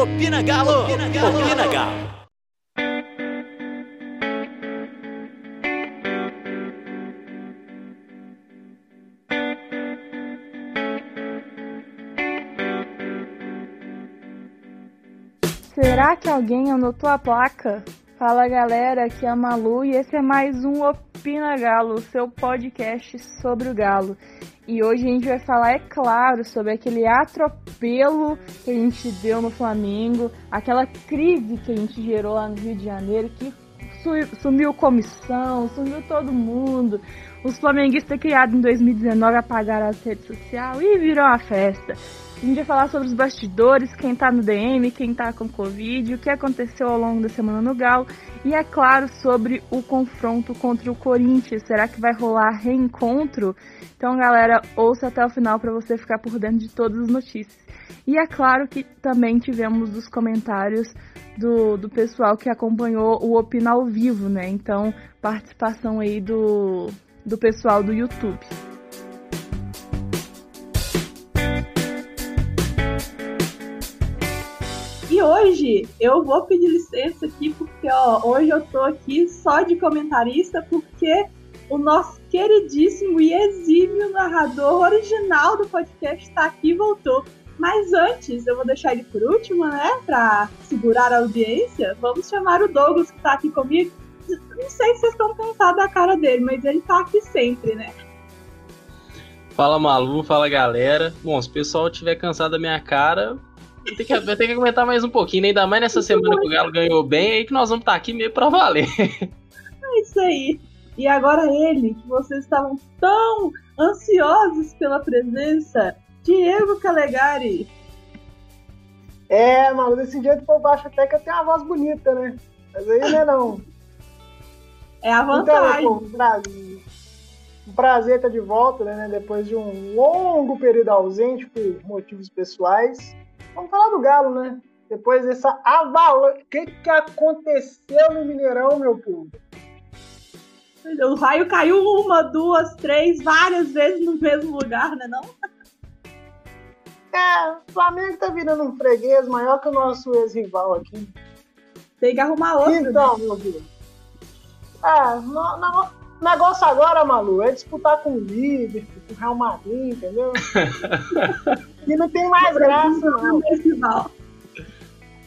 Opina Galo! Opina Galo! Opina Galo! Será que alguém anotou a placa? Fala galera, aqui é a Malu e esse é mais um Opina Galo, seu podcast sobre o Galo. E hoje a gente vai falar, é claro, sobre aquele atropelo que a gente deu no Flamengo, aquela crise que a gente gerou lá no Rio de Janeiro, que sumiu comissão, sumiu todo mundo. Os flamenguistas criados em 2019 apagaram as redes sociais e virou uma festa. A gente vai falar sobre os bastidores, quem tá no DM, quem tá com Covid, o que aconteceu ao longo da semana no Galo e, é claro, sobre o confronto contra o Corinthians. Será que vai rolar reencontro? Então, galera, ouça até o final para você ficar por dentro de todas as notícias. E é claro que também tivemos os comentários do, do pessoal que acompanhou o Opina ao vivo, né? Então, participação aí do, do pessoal do YouTube. E hoje eu vou pedir licença aqui, porque ó, hoje eu tô aqui só de comentarista, porque o nosso queridíssimo e exímio narrador original do podcast está aqui e voltou. Mas antes, eu vou deixar ele por último, né? Pra segurar a audiência. Vamos chamar o Douglas, que tá aqui comigo. Não sei se vocês estão cansados da cara dele, mas ele tá aqui sempre, né? Fala Malu, fala galera. Bom, se o pessoal estiver cansado da minha cara, tem que, vai ter que aguentar mais um pouquinho, né? ainda mais nessa semana que o Galo ganhou bem, aí que nós vamos estar tá aqui meio pra valer. É isso aí. E agora ele, que vocês estavam tão ansiosos pela presença, Diego Calegari. É, mano, desse jeito por baixo até que eu tenho uma voz bonita, né? Mas aí não é não. É a vantagem. Então, um prazer, um prazer estar de volta, né? Depois de um longo período ausente por motivos pessoais. Vamos falar do Galo, né? Depois dessa avalanche. O que, que aconteceu no Mineirão, meu povo? O raio caiu uma, duas, três, várias vezes no mesmo lugar, né não? É, o Flamengo tá virando um freguês maior que o nosso ex-rival aqui. Tem que arrumar outro. Então, né? meu Deus. É, no, no, negócio agora, Malu, é disputar com o Liverpool, com o Real Madrid, entendeu? e não tem mais graça, não.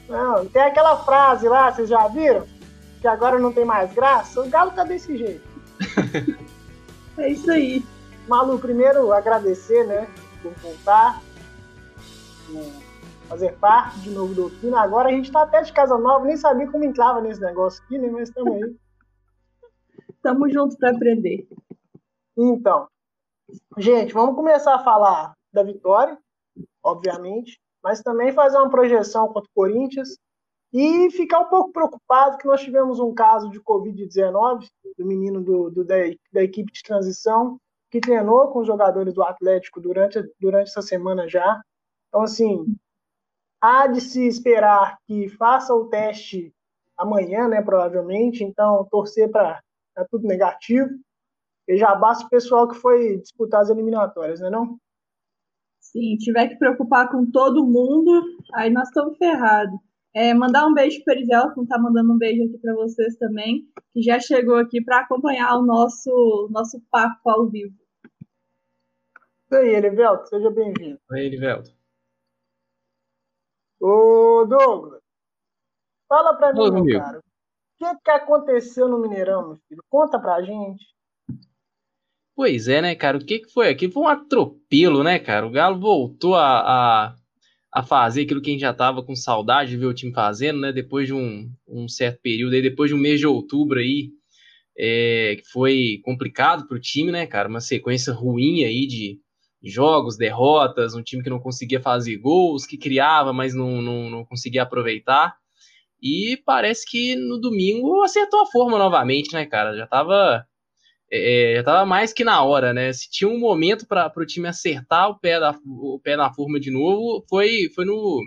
Não, tem aquela frase lá, vocês já viram? Que agora não tem mais graça. O Galo tá desse jeito. é isso aí. Malu, primeiro agradecer, né, por voltar, por fazer parte de novo do Opina. Agora a gente tá até de casa nova, nem sabia como entrava nesse negócio aqui, né, mas estamos aí. Tamo junto para aprender. Então, gente, vamos começar a falar da vitória, obviamente, mas também fazer uma projeção contra o Corinthians e ficar um pouco preocupado que nós tivemos um caso de Covid-19 do menino do, do da, da, equipe de transição que treinou com os jogadores do Atlético durante, durante essa semana já. Então, assim, há de se esperar que faça o teste amanhã, né, provavelmente. Então, torcer para é tudo negativo. E já basta o pessoal que foi disputar as eliminatórias, né não? Sim, tiver que preocupar com todo mundo, aí nós estamos ferrados. É, mandar um beijo para Erivelto, não tá mandando um beijo aqui para vocês também, que já chegou aqui para acompanhar o nosso, nosso papo ao vivo. Isso aí, Erivelto, seja bem-vindo. Oi, Erivelto. Ô, Douglas, fala para mim, meu cara, que, que aconteceu no Mineirão, meu filho? Conta pra gente. Pois é, né, cara? O que, que foi aqui? Foi um atropelo, né, cara? O Galo voltou a, a, a, fazer aquilo que a gente já tava com saudade de ver o time fazendo, né? Depois de um, um certo período aí, depois de um mês de outubro aí, é, que foi complicado pro time, né, cara? Uma sequência ruim aí de jogos, derrotas, um time que não conseguia fazer gols, que criava, mas não, não, não conseguia aproveitar. E parece que no domingo acertou a forma novamente, né, cara? Já tava, é, já tava mais que na hora, né? Se tinha um momento para o time acertar o pé, da, o pé na forma de novo, foi, foi no.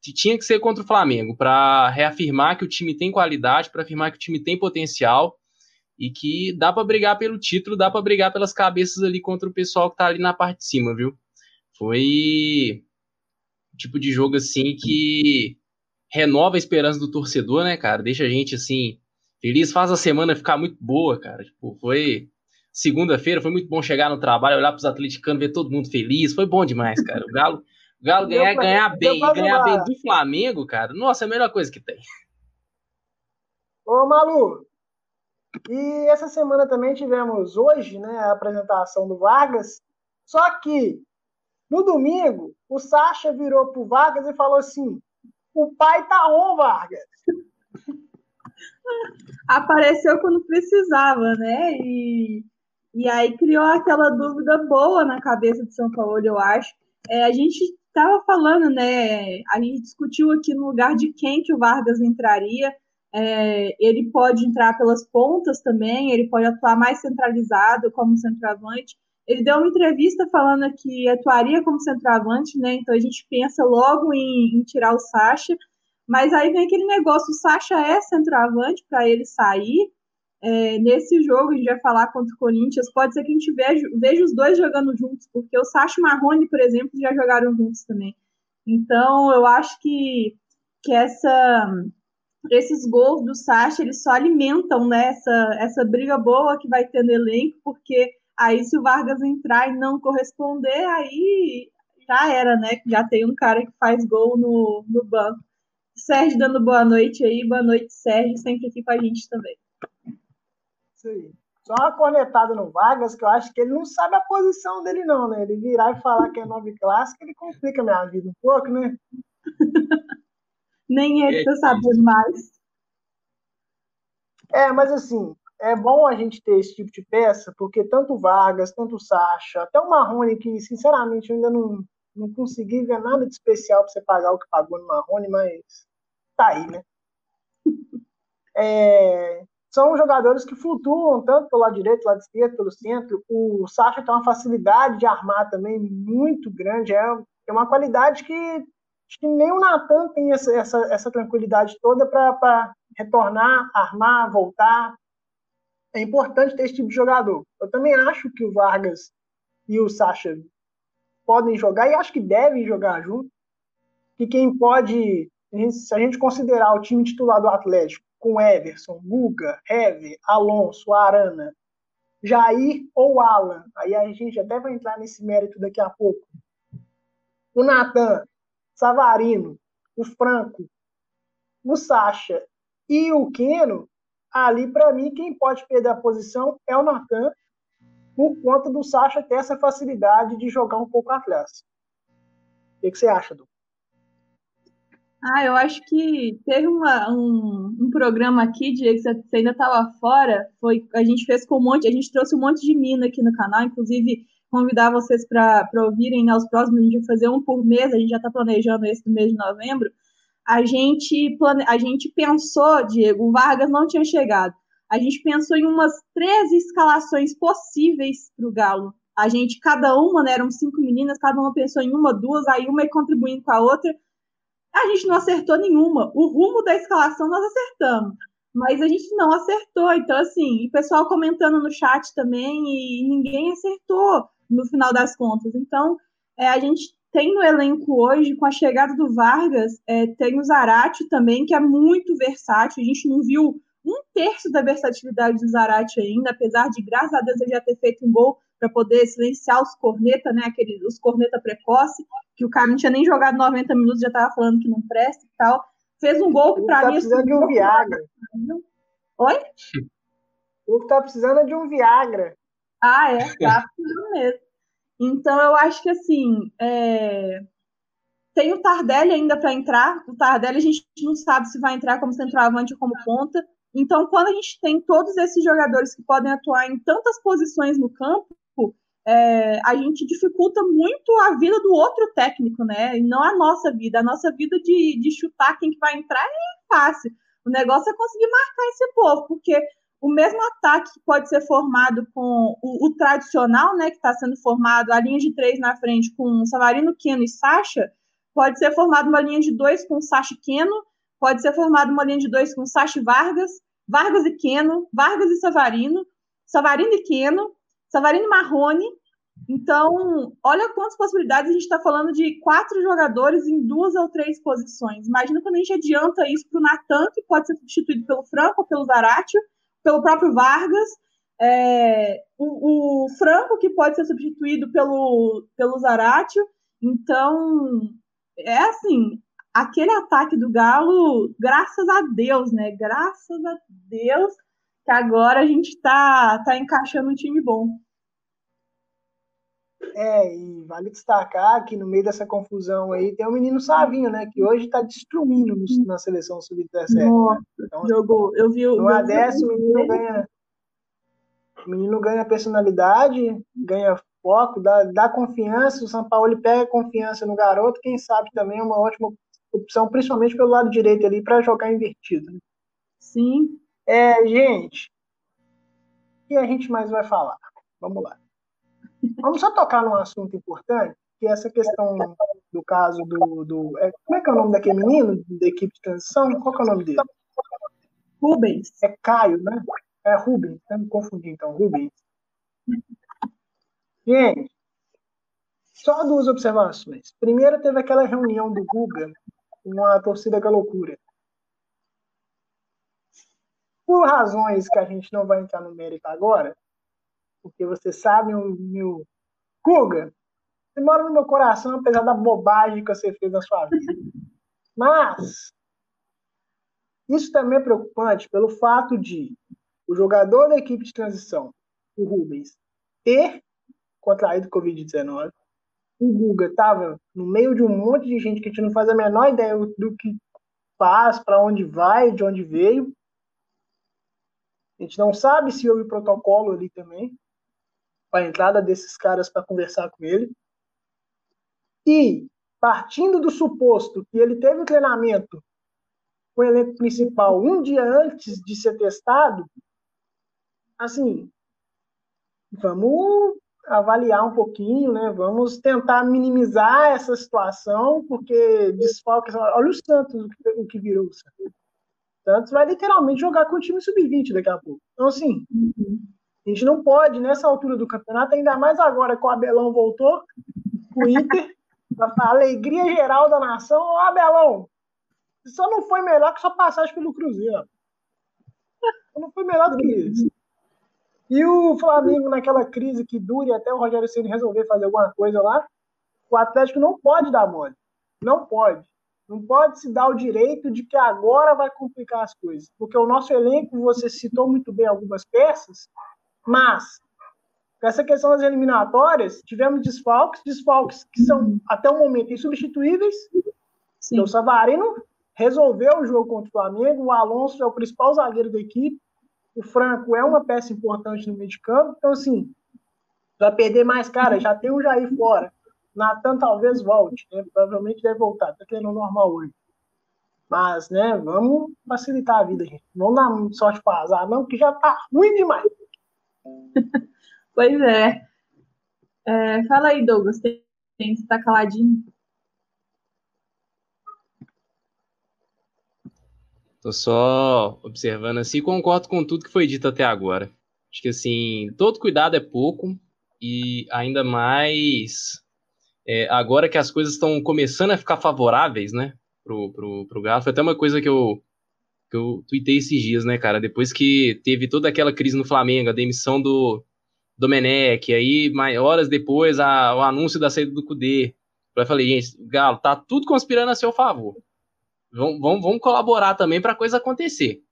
Tinha que ser contra o Flamengo, para reafirmar que o time tem qualidade, para afirmar que o time tem potencial e que dá para brigar pelo título, dá para brigar pelas cabeças ali contra o pessoal que tá ali na parte de cima, viu? Foi tipo de jogo assim que renova a esperança do torcedor, né, cara? Deixa a gente assim feliz, faz a semana ficar muito boa, cara. Tipo, foi segunda-feira, foi muito bom chegar no trabalho, olhar para os atleticanos, ver todo mundo feliz, foi bom demais, cara. O Galo, o Galo ganhar, ganhar bem, ganhar bem do Flamengo, cara. Nossa, é a melhor coisa que tem. Ô, Malu, e essa semana também tivemos hoje, né, a apresentação do Vargas. Só que no domingo, o Sacha virou pro Vargas e falou assim: "O pai tá on, Vargas". Apareceu quando precisava, né? E, e aí criou aquela dúvida boa na cabeça de São Paulo, eu acho. É, a gente estava falando, né? A gente discutiu aqui no lugar de quem que o Vargas entraria. É, ele pode entrar pelas pontas também, ele pode atuar mais centralizado como centroavante. Ele deu uma entrevista falando que atuaria como centroavante, né? Então a gente pensa logo em, em tirar o Sacha, mas aí vem aquele negócio: o Sacha é centroavante para ele sair. É, nesse jogo, a gente vai falar contra o Corinthians, pode ser que a gente veja, veja os dois jogando juntos, porque o Sacha e o Marrone, por exemplo, já jogaram juntos também. Então, eu acho que, que essa esses gols do Sacha, eles só alimentam né, essa, essa briga boa que vai ter no elenco, porque aí se o Vargas entrar e não corresponder, aí já era, né? Já tem um cara que faz gol no, no banco. Sérgio dando boa noite aí, boa noite, Sérgio, sempre aqui com a gente também. Isso aí. Só uma cornetada no Vargas, que eu acho que ele não sabe a posição dele, não, né? Ele virar e falar que é nove clássico, ele complica a minha vida um pouco, né? Nem ele tá sabendo mais. É, mas assim, é bom a gente ter esse tipo de peça, porque tanto Vargas, tanto Sacha, até o Marrone, que sinceramente eu ainda não, não consegui ver nada de especial para você pagar o que pagou no Marrone, mas tá aí, né? É, são jogadores que flutuam tanto pelo lado direito, pelo lado esquerdo, pelo centro. O Sacha tem uma facilidade de armar também muito grande, é, é uma qualidade que Acho que nem o Natan tem essa, essa, essa tranquilidade toda para retornar, armar, voltar. É importante ter esse tipo de jogador. Eu também acho que o Vargas e o Sacha podem jogar e acho que devem jogar junto. Que quem pode, se a gente considerar o time titular do Atlético com Everson, Guga, Hever, Alonso, Arana, Jair ou Alan, aí a gente até vai entrar nesse mérito daqui a pouco. O Natan Savarino, o Franco, o Sacha e o Keno, ali para mim quem pode perder a posição é o Natan, por conta do Sacha ter essa facilidade de jogar um pouco atrás. O que, que você acha, Du? Ah, eu acho que teve uma, um, um programa aqui, Diego, que você ainda estava fora, foi, a gente fez com um monte, a gente trouxe um monte de mina aqui no canal, inclusive convidar vocês para ouvirem né, os próximos, a gente vai fazer um por mês, a gente já está planejando esse do mês de novembro. A gente, plane... a gente pensou, Diego, o Vargas não tinha chegado. A gente pensou em umas três escalações possíveis para o Galo. A gente, cada uma, né, eram cinco meninas, cada uma pensou em uma, duas, aí uma ia contribuindo com a outra. A gente não acertou nenhuma. O rumo da escalação nós acertamos mas a gente não acertou. Então, assim, o pessoal comentando no chat também, e ninguém acertou no final das contas. Então, é, a gente tem no elenco hoje, com a chegada do Vargas, é, tem o Zarate também, que é muito versátil. A gente não viu um terço da versatilidade do Zarate ainda, apesar de, graças a Deus, ele já ter feito um gol para poder silenciar os corneta, né? Aquele, os corneta precoce, que o cara não tinha nem jogado 90 minutos, já estava falando que não presta e tal. Fez um gol que para tá mim. Precisando de um Viagra. Oi? O que tá precisando é de um Viagra. Ah, é, tá precisando mesmo. Então, eu acho que, assim, é... tem o Tardelli ainda para entrar. O Tardelli a gente não sabe se vai entrar como centroavante ou como ponta. Então, quando a gente tem todos esses jogadores que podem atuar em tantas posições no campo, é, a gente dificulta muito a vida do outro técnico, né? E não a nossa vida. A nossa vida de, de chutar quem que vai entrar é fácil. O negócio é conseguir marcar esse povo, porque o mesmo ataque que pode ser formado com o, o tradicional, né, que está sendo formado, a linha de três na frente com Savarino, Keno e Sacha, pode ser formado uma linha de dois com Sacha e Keno, pode ser formado uma linha de dois com Sacha e Vargas, Vargas e Keno, Vargas e Savarino, Savarino e Keno, Savarino e Marrone, Então, olha quantas possibilidades a gente está falando de quatro jogadores em duas ou três posições. Imagina quando a gente adianta isso para o Natan, que pode ser substituído pelo Franco, pelo Zaratio, pelo próprio Vargas, é, o, o, Franco, que pode ser substituído pelo, pelo Zaratio. Então, é assim, aquele ataque do Galo, graças a Deus, né? Graças a Deus que agora a gente está tá encaixando um time bom. É, e vale destacar que no meio dessa confusão aí tem o menino Savinho, né? Que hoje está destruindo no, na seleção sub-17. Né? Então, jogou. Eu vi o. No ADS, o menino ganha. O menino ganha personalidade, ganha foco, dá, dá confiança. O São Paulo pega confiança no garoto. Quem sabe também é uma ótima opção, principalmente pelo lado direito ali, para jogar invertido. Né? Sim. É, gente. O que a gente mais vai falar? Vamos lá. Vamos só tocar num assunto importante, que é essa questão do caso do. do é, como é que é o nome daquele menino da equipe de transição? Qual é o nome dele? Rubens. É Caio, né? É Rubens, não me confundi então, Rubens. Gente, só duas observações. Primeiro, teve aquela reunião do Guga com a torcida da loucura. Por razões que a gente não vai entrar no mérito agora, porque você sabe o meu. Guga, você mora no meu coração, apesar da bobagem que você fez na sua vida. Mas, isso também é preocupante pelo fato de o jogador da equipe de transição, o Rubens, ter contraído Covid-19. O Guga estava no meio de um monte de gente que a gente não faz a menor ideia do que faz, para onde vai, de onde veio. A gente não sabe se houve protocolo ali também a entrada desses caras para conversar com ele. E, partindo do suposto que ele teve o treinamento com o elenco principal um dia antes de ser testado, assim, vamos avaliar um pouquinho, né? Vamos tentar minimizar essa situação, porque desfalques. Olha o Santos, o que virou o Santos. Santos vai literalmente jogar com o time sub-20 daqui a pouco. Então, assim, uhum. A gente não pode, nessa altura do campeonato, ainda mais agora que o Abelão voltou, o Inter, a alegria geral da nação. Abelão, só não foi melhor que sua passagem pelo Cruzeiro. Não foi melhor do que isso. E o Flamengo, naquela crise que dure até o Rogério Ceni resolver fazer alguma coisa lá, o Atlético não pode dar mole. Não pode. Não pode se dar o direito de que agora vai complicar as coisas. Porque o nosso elenco, você citou muito bem algumas peças, mas, essa questão das eliminatórias, tivemos desfalques, desfalques que são, até o momento, insubstituíveis. Sim. Então, o Savarino resolveu o jogo contra o Flamengo, o Alonso é o principal zagueiro da equipe, o Franco é uma peça importante no meio de campo. Então, assim, vai perder mais cara, já tem o Jair fora. Natan talvez volte, né? provavelmente deve voltar, tá querendo normal hoje. Mas, né, vamos facilitar a vida, gente. Não dá sorte para azar, não, que já tá ruim demais. pois é. é. Fala aí, Douglas. Tem, você tá caladinho? Tô só observando assim, concordo com tudo que foi dito até agora. Acho que assim, todo cuidado é pouco e ainda mais é, agora que as coisas estão começando a ficar favoráveis, né, pro, pro, pro Galo. Foi até uma coisa que eu que eu tuitei esses dias, né, cara? Depois que teve toda aquela crise no Flamengo, a demissão do Domenech, aí horas depois a, o anúncio da saída do Cudê. Eu falei, gente, Galo, tá tudo conspirando a seu favor. Vamos, vamos, vamos colaborar também para a coisa acontecer.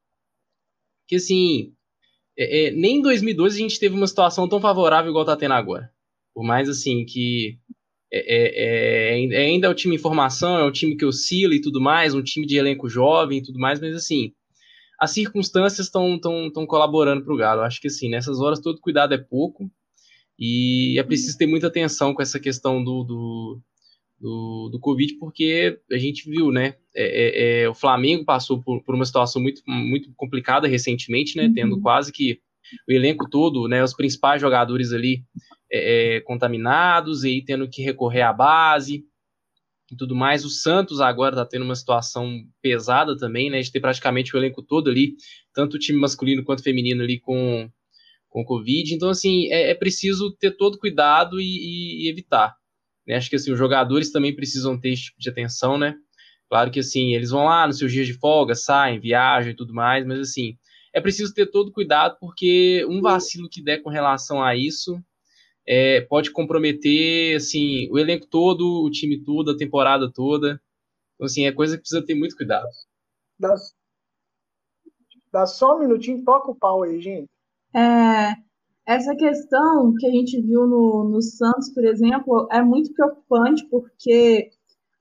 Que assim, é, é, nem em 2012 a gente teve uma situação tão favorável igual tá tendo agora. Por mais assim que é, é, é, é, ainda é o time em formação, é um time que oscila e tudo mais, um time de elenco jovem e tudo mais, mas assim, as circunstâncias estão tão, tão colaborando para o Galo. Acho que assim, nessas horas todo cuidado é pouco e é preciso ter muita atenção com essa questão do, do, do, do Covid, porque a gente viu, né? É, é, é o Flamengo passou por, por, uma situação muito, muito complicada recentemente, né? Uhum. Tendo quase que o elenco todo, né? Os principais jogadores ali é, é, contaminados e aí tendo que recorrer à base e tudo mais. O Santos agora está tendo uma situação pesada também, né? De ter praticamente o elenco todo ali, tanto o time masculino quanto feminino ali com, com Covid. Então, assim, é, é preciso ter todo cuidado e, e evitar. Né? Acho que assim, os jogadores também precisam ter esse tipo de atenção, né? Claro que assim, eles vão lá nos seus dias de folga, saem, viajam e tudo mais, mas assim, é preciso ter todo cuidado, porque um vacilo que der com relação a isso é, pode comprometer assim, o elenco todo, o time todo, a temporada toda. Então, assim, é coisa que precisa ter muito cuidado. Dá, dá só um minutinho, toca o pau aí, gente. É, essa questão que a gente viu no, no Santos, por exemplo, é muito preocupante, porque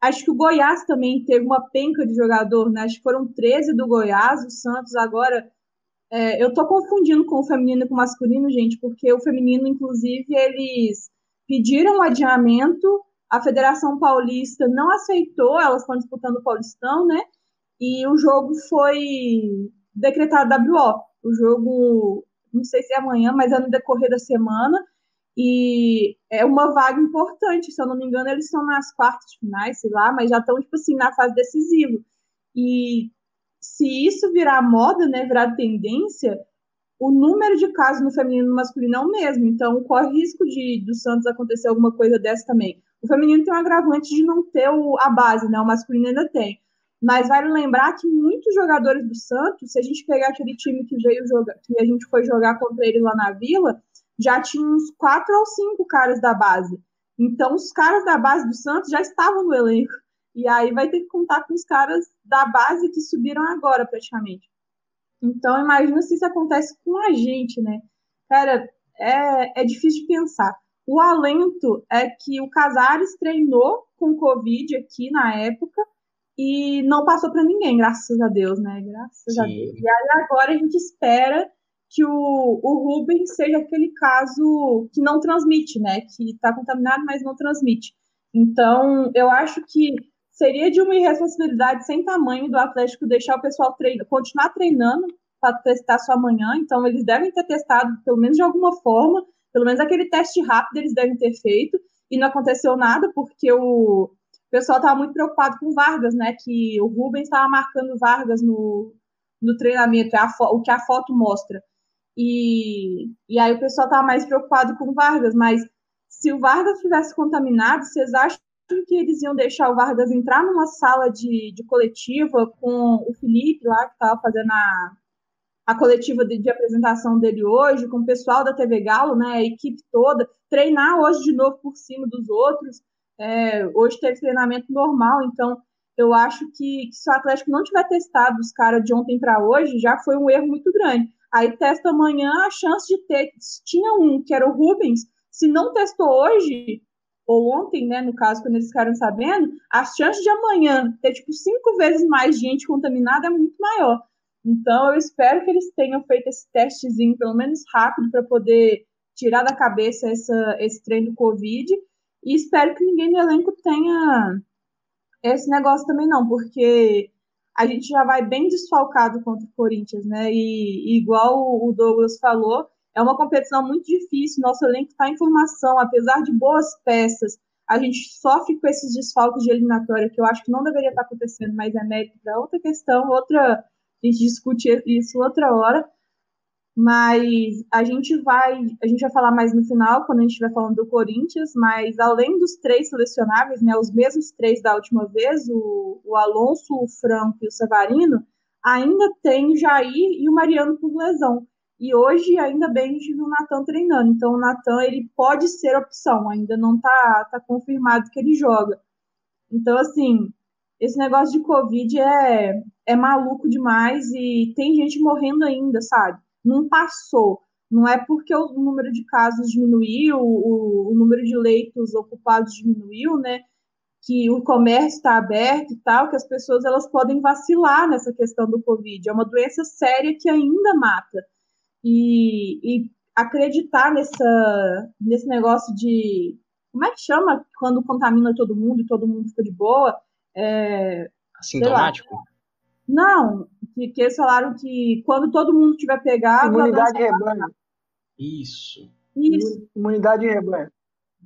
acho que o Goiás também teve uma penca de jogador, né? Acho que foram 13 do Goiás, o Santos agora. É, eu tô confundindo com o feminino e com o masculino, gente, porque o feminino, inclusive, eles pediram um adiamento, a Federação Paulista não aceitou, elas estão disputando o Paulistão, né? E o jogo foi decretado WO. O jogo, não sei se é amanhã, mas é no decorrer da semana. E é uma vaga importante, se eu não me engano, eles estão nas quartas finais, sei lá, mas já estão, tipo assim, na fase decisiva. E se isso virar moda, né, virar tendência, o número de casos no feminino e no masculino é o mesmo. Então, corre risco de do Santos acontecer alguma coisa dessa também. O feminino tem um agravante de não ter o, a base, né? O masculino ainda tem. Mas vale lembrar que muitos jogadores do Santos, se a gente pegar aquele time que veio jogar, que a gente foi jogar contra ele lá na Vila, já tinha uns quatro ou cinco caras da base. Então, os caras da base do Santos já estavam no elenco. E aí vai ter que contar com os caras da base que subiram agora, praticamente. Então, imagina se isso acontece com a gente, né? Cara, é, é difícil de pensar. O alento é que o Casares treinou com Covid aqui na época e não passou para ninguém, graças a Deus, né? Graças Sim. a Deus. E aí agora a gente espera que o, o Rubens seja aquele caso que não transmite, né? Que está contaminado, mas não transmite. Então, eu acho que seria de uma irresponsabilidade sem tamanho do Atlético deixar o pessoal continuar treinando para testar só amanhã. Então, eles devem ter testado, pelo menos de alguma forma, pelo menos aquele teste rápido eles devem ter feito. E não aconteceu nada, porque o, pessoal estava muito preocupado com Vargas, né? Que o Rubens estava marcando Vargas no, no treinamento, é o que a foto mostra. E, e aí o pessoal estava mais preocupado com Vargas, mas se o Vargas tivesse contaminado, vocês acham que eles iam deixar o Vargas entrar numa sala de, de coletiva com o Felipe lá, que estava fazendo a, a coletiva de, de, apresentação dele hoje, com o pessoal da TV Galo, né, a equipe toda, treinar hoje de novo por cima dos outros. É, hoje teve treinamento normal, então eu acho que, que se o Atlético não tiver testado os caras de ontem para hoje, já foi um erro muito grande. Aí testa amanhã, a chance de ter. Tinha um, que era o Rubens. Se não testou hoje, ou ontem, né, no caso, quando eles ficaram sabendo, a chance de amanhã ter, tipo, cinco vezes mais gente contaminada é muito maior. Então, eu espero que eles tenham feito esse testezinho, pelo menos rápido, para poder tirar da cabeça essa, esse trem do Covid. E espero que ninguém no elenco tenha esse negócio também, não, porque a gente já vai bem desfalcado contra o Corinthians, né? E, e igual o Douglas falou, é uma competição muito difícil. Nosso elenco está em formação, apesar de boas peças. A gente sofre com esses desfalques de eliminatória, que eu acho que não deveria estar acontecendo, mas é mérito para outra questão, outra. A gente discute isso outra hora. Mas a gente vai, a gente vai falar mais no final, quando a gente estiver falando do Corinthians, mas além dos três selecionáveis, né, os mesmos três da última vez, o, o Alonso, o Franco e o Savarino, ainda tem o Jair e o Mariano por lesão. E hoje, ainda bem, a gente viu o Natan treinando. Então, o Natan, ele pode ser opção, ainda não está tá confirmado que ele joga. Então, assim, esse negócio de Covid é, é maluco demais e tem gente morrendo ainda, sabe? não passou. Não é porque o número de casos diminuiu, o, o número de leitos ocupados diminuiu, né? Que o comércio está aberto e tal, que as pessoas elas podem vacilar nessa questão do Covid. É uma doença séria que ainda mata. E, e acreditar nessa, nesse negócio de. Como é que chama quando contamina todo mundo e todo mundo fica de boa? É, Assintomático? Não, que, que eles falaram que quando todo mundo tiver pegado. Imunidade rebanho. Isso. Isso. Imunidade rebanho.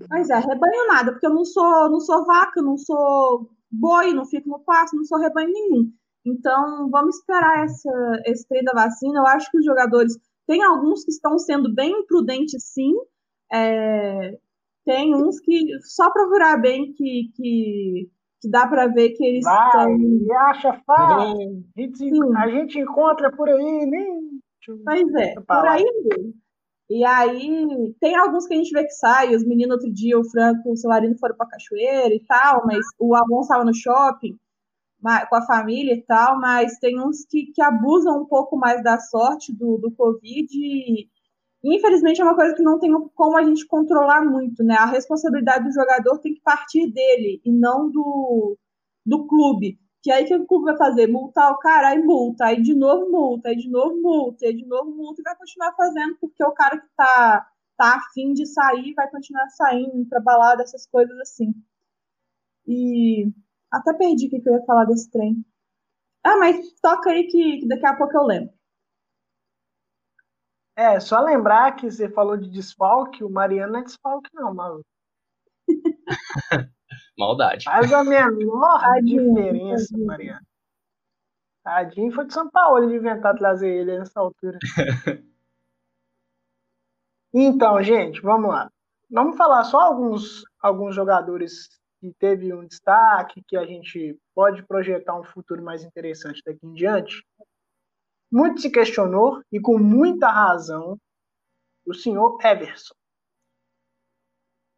Mas é, rebanho nada, porque eu não sou, não sou vaca, não sou boi, não fico no pasto, não sou rebanho nenhum. Então, vamos esperar essa, esse trem da vacina. Eu acho que os jogadores Tem alguns que estão sendo bem imprudentes, sim. É, tem uns que só procurar bem que, que, que dá para ver que eles Vai, estão. acha fácil. A gente, a gente encontra por aí, nem. Pois é, por aí mesmo. E aí, tem alguns que a gente vê que sai. Os meninos, outro dia, o Franco e o Celarino foram pra cachoeira e tal, mas o Alonso estava no shopping com a família e tal, mas tem uns que, que abusam um pouco mais da sorte do, do Covid e, infelizmente, é uma coisa que não tem como a gente controlar muito, né? A responsabilidade do jogador tem que partir dele e não do, do clube. Que aí que o clube vai fazer? Multar o cara, aí multa, aí de novo multa, aí de novo multa, aí de novo multa, e vai continuar fazendo, porque o cara que tá, tá afim de sair vai continuar saindo, pra balada, essas coisas assim. E até perdi o que eu ia falar desse trem. Ah, mas toca aí que, daqui a pouco eu lembro. É, só lembrar que você falou de desfalque, o Mariano não é desfalque, não, maluco. Maldade. Faz a menor Tadinho, diferença, tadinho. Mariano. Tadinho foi de São Paulo de inventar trazer ele nessa altura. então, gente, vamos lá. Vamos falar só alguns, alguns jogadores que teve um destaque, que a gente pode projetar um futuro mais interessante daqui em diante, muito se questionou, e com muita razão, o senhor Everson.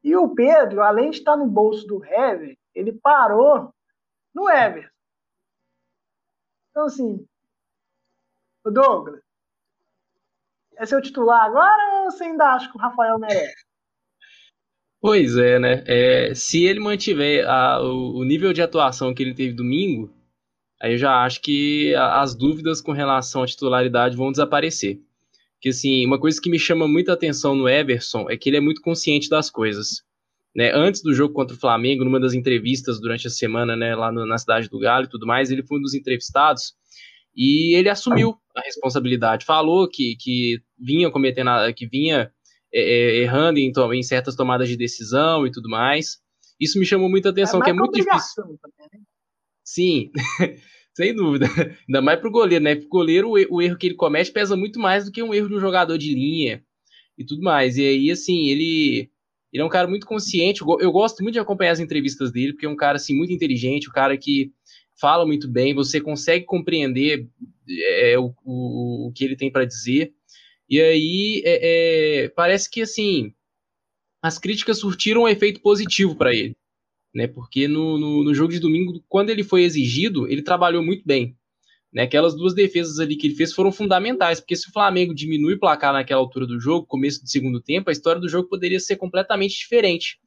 E o Pedro, além de estar no bolso do Hever, ele parou no Everson. Então, assim, Douglas, é seu titular agora ou você ainda acha que o Rafael merece? Pois é, né? É, se ele mantiver a, o, o, nível de atuação que ele teve domingo, aí eu já acho que a, as dúvidas com relação à titularidade vão desaparecer. Porque, assim, uma coisa que me chama muita atenção no Everson é que ele é muito consciente das coisas. Né? Antes do jogo contra o Flamengo, numa das entrevistas durante a semana, né, lá no, na cidade do Galo e tudo mais, ele foi um dos entrevistados e ele assumiu a responsabilidade. Falou que, que vinha cometendo, que vinha é, é, errando em, em, certas tomadas de decisão e tudo mais. Isso me chamou muita atenção, é que é muito difícil. Também, né? Sim, sem dúvida. Ainda mais pro goleiro, né? Pro goleiro, o, o, erro que ele comete pesa muito mais do que um erro de um jogador de linha e tudo mais. E aí, assim, ele, ele é um cara muito consciente. Eu, eu gosto muito de acompanhar as entrevistas dele, porque é um cara, assim, muito inteligente, um cara que fala muito bem, você consegue compreender é, o, o, o que ele tem para dizer. E aí é, é, parece que assim as críticas surtiram um efeito positivo para ele, né? Porque no, no, no, jogo de domingo, quando ele foi exigido, ele trabalhou muito bem. Né? Aquelas duas defesas ali que ele fez foram fundamentais, porque se o Flamengo diminui o placar naquela altura do jogo, começo do segundo tempo, a história do jogo poderia ser completamente diferente.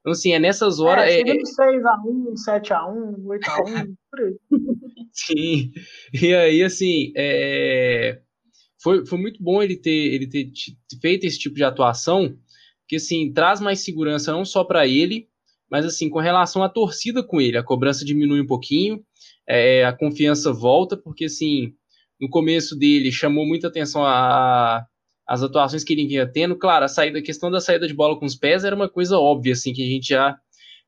Então, assim, é nessas horas. É, é, 6x1, 7x1, 8x1, por aí. Sim. E aí, assim, é foi, foi muito bom ele ter, ele ter feito esse tipo de atuação, que assim, traz mais segurança não só para ele, mas assim, com relação à torcida com ele, a cobrança diminui um pouquinho, é, a confiança volta, porque assim, no começo dele chamou muita atenção a, as atuações que ele vinha tendo. Claro, a saída, a questão da saída de bola com os pés era uma coisa óbvia, assim, que a gente já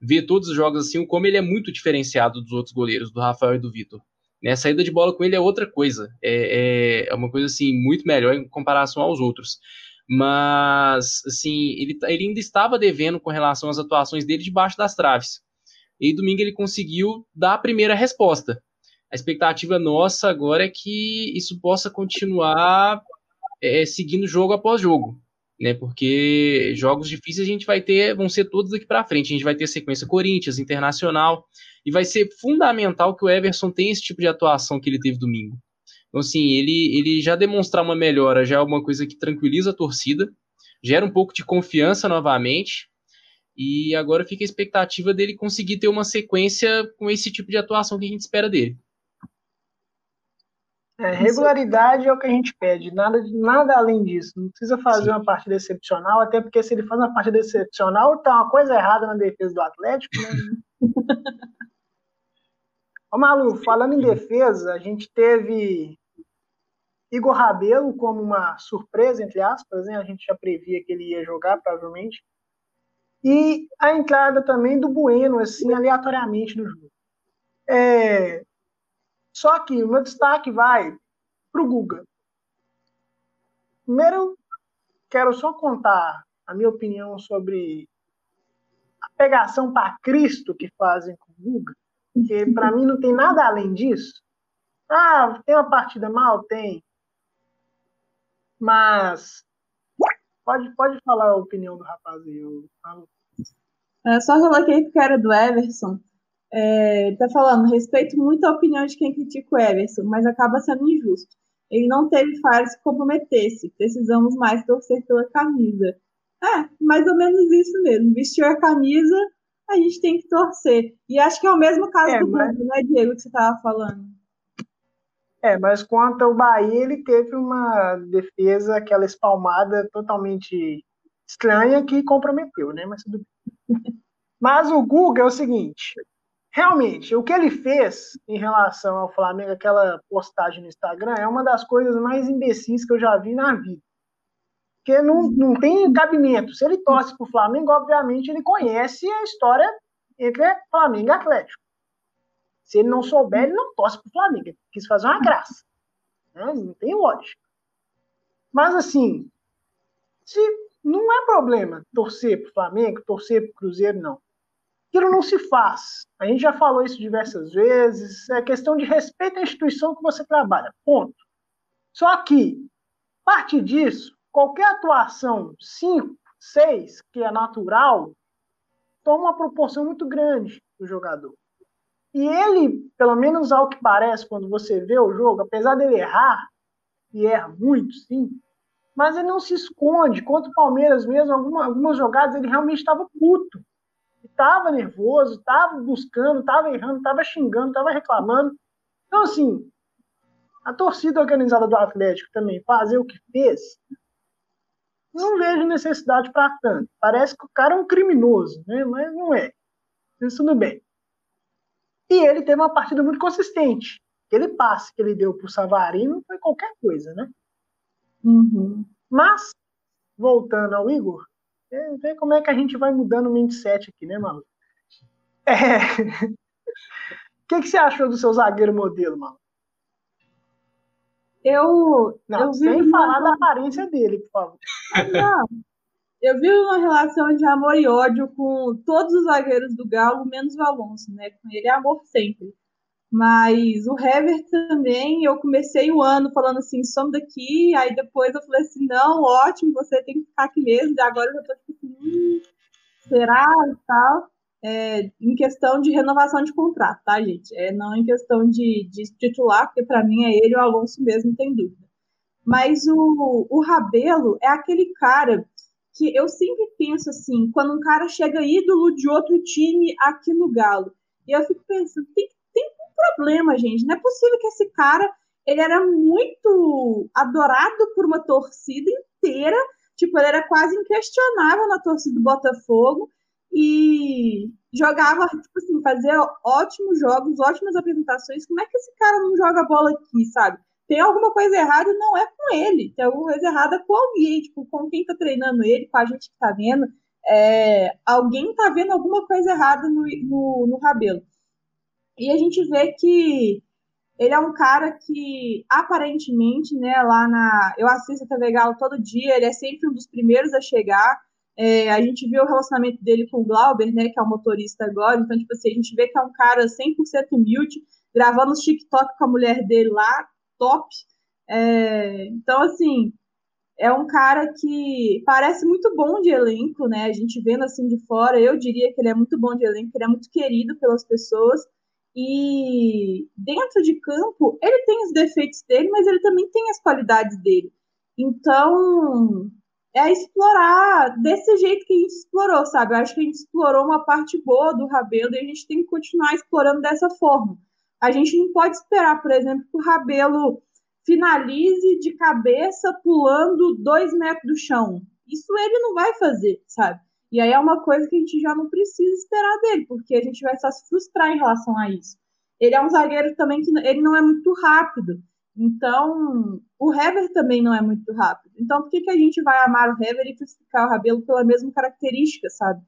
vê todos os jogos assim, como ele é muito diferenciado dos outros goleiros, do Rafael e do Vitor. Né? A saída de bola com ele é outra coisa. É, é, é, uma coisa assim muito melhor em comparação aos outros. Mas assim, ele, ele ainda estava devendo com relação às atuações dele debaixo das traves. E domingo ele conseguiu dar a primeira resposta. A expectativa nossa agora é que isso possa continuar é, seguindo jogo após jogo né? Porque jogos difíceis a gente vai ter, vão ser todos daqui para frente. A gente vai ter sequência Corinthians, Internacional, e vai ser fundamental que o Everson tenha esse tipo de atuação que ele teve domingo. Então, assim, ele, ele já demonstrar uma melhora já é uma coisa que tranquiliza a torcida, gera um pouco de confiança novamente, e agora fica a expectativa dele conseguir ter uma sequência com esse tipo de atuação que a gente espera dele. É, regularidade é o que a gente pede, nada, nada além disso. Não precisa fazer Sim. uma partida excepcional, até porque se ele faz uma partida excepcional, tá uma coisa errada na defesa do Atlético. Né? Ô Malu, falando em defesa, a gente teve Igor Rabelo como uma surpresa, entre aspas, né? A gente já previa que ele ia jogar, provavelmente. E a entrada também do Bueno, assim, aleatoriamente no jogo. É, só que o meu destaque vai para o Guga. primeiro quero só contar a minha opinião sobre a pegação para Cristo que fazem com o Guga, porque para mim não tem nada além disso. Ah, tem uma partida mal? Tem. Mas pode, pode falar a opinião do rapaz aí, eu falo. É, só coloquei porque era do Everson. É, ele tá falando, respeito muito a opinião de quem critica o Everson, mas acaba sendo injusto. Ele não teve falhas que comprometesse. Precisamos mais torcer pela camisa. É, mais ou menos isso mesmo. Vestiu a camisa, a gente tem que torcer. E acho que é o mesmo caso é, do mas... Bruno, né, Diego, que você estava falando. É, mas quanto ao Bahia, ele teve uma defesa, aquela espalmada totalmente estranha que comprometeu, né? Mas tudo bem. Mas o Guga é o seguinte: realmente, o que ele fez em relação ao Flamengo, aquela postagem no Instagram, é uma das coisas mais imbecis que eu já vi na vida. Porque não, não tem cabimento. Se ele torce para o Flamengo, obviamente ele conhece a história entre Flamengo e Atlético. Se ele não souber, ele não torce para o Flamengo. Ele quis fazer uma graça. Né? Não tem lógica. Mas, assim, se não é problema torcer para o Flamengo, torcer para o Cruzeiro, não. Aquilo não se faz. A gente já falou isso diversas vezes. É questão de respeito à instituição que você trabalha. Ponto. Só que, parte disso, qualquer atuação 5, 6, que é natural, toma uma proporção muito grande do jogador. E ele, pelo menos ao que parece, quando você vê o jogo, apesar dele errar, e erra muito, sim, mas ele não se esconde. Contra o Palmeiras mesmo, algumas, algumas jogadas ele realmente estava puto estava nervoso, estava buscando, estava errando, estava xingando, estava reclamando. Então, assim, a torcida organizada do Atlético também fazer o que fez, não vejo necessidade para tanto. Parece que o cara é um criminoso, né? mas não é. Mas tudo bem. E ele teve uma partida muito consistente. Aquele passe que ele deu para o Savarino foi qualquer coisa, né? Uhum. Mas, voltando ao Igor, é, ver como é que a gente vai mudando o mindset aqui, né, Malu? É... O que, que você achou do seu zagueiro modelo, Malu? Eu. Não, eu sem falar da aparência dele, por favor. Não. Eu vi uma relação de amor e ódio com todos os zagueiros do Galo, menos o Alonso, né? Com ele é amor sempre. Mas o Hever também, eu comecei o ano falando assim, some daqui, aí depois eu falei assim, não, ótimo, você tem que ficar aqui mesmo, e agora eu já tô tipo assim, hum, será e tal. É, em questão de renovação de contrato, tá, gente? É, não em questão de, de titular, porque para mim é ele o Alonso mesmo, tem dúvida. Mas o, o Rabelo é aquele cara que eu sempre penso assim, quando um cara chega ídolo de outro time aqui no Galo, e eu fico pensando, tem que problema, gente. Não é possível que esse cara ele era muito adorado por uma torcida inteira. Tipo, ele era quase inquestionável na torcida do Botafogo e jogava, tipo assim, fazia ótimos jogos, ótimas apresentações. Como é que esse cara não joga bola aqui, sabe? Tem alguma coisa errada, não é com ele, tem alguma coisa errada com alguém, tipo, com quem tá treinando ele, com a gente que tá vendo. É, alguém tá vendo alguma coisa errada no, no, no Rabelo. E a gente vê que ele é um cara que, aparentemente, né, lá na. Eu assisto a TV Galo todo dia, ele é sempre um dos primeiros a chegar. É, a gente viu o relacionamento dele com o Glauber, né, que é o motorista agora. Então, tipo assim, a gente vê que é um cara 100% humilde, gravando os TikTok com a mulher dele lá, top. É, então, assim, é um cara que parece muito bom de elenco, né? A gente vendo assim de fora, eu diria que ele é muito bom de elenco, ele é muito querido pelas pessoas. E dentro de campo, ele tem os defeitos dele, mas ele também tem as qualidades dele. Então, é explorar desse jeito que a gente explorou, sabe? Eu acho que a gente explorou uma parte boa do Rabelo e a gente tem que continuar explorando dessa forma. A gente não pode esperar, por exemplo, que o Rabelo finalize de cabeça pulando dois metros do chão. Isso ele não vai fazer, sabe? E aí é uma coisa que a gente já não precisa esperar dele, porque a gente vai só se frustrar em relação a isso. Ele é um zagueiro também que ele não é muito rápido. Então, o Hever também não é muito rápido. Então, por que, que a gente vai amar o Hever e crucificar o Rabelo pela mesma característica, sabe?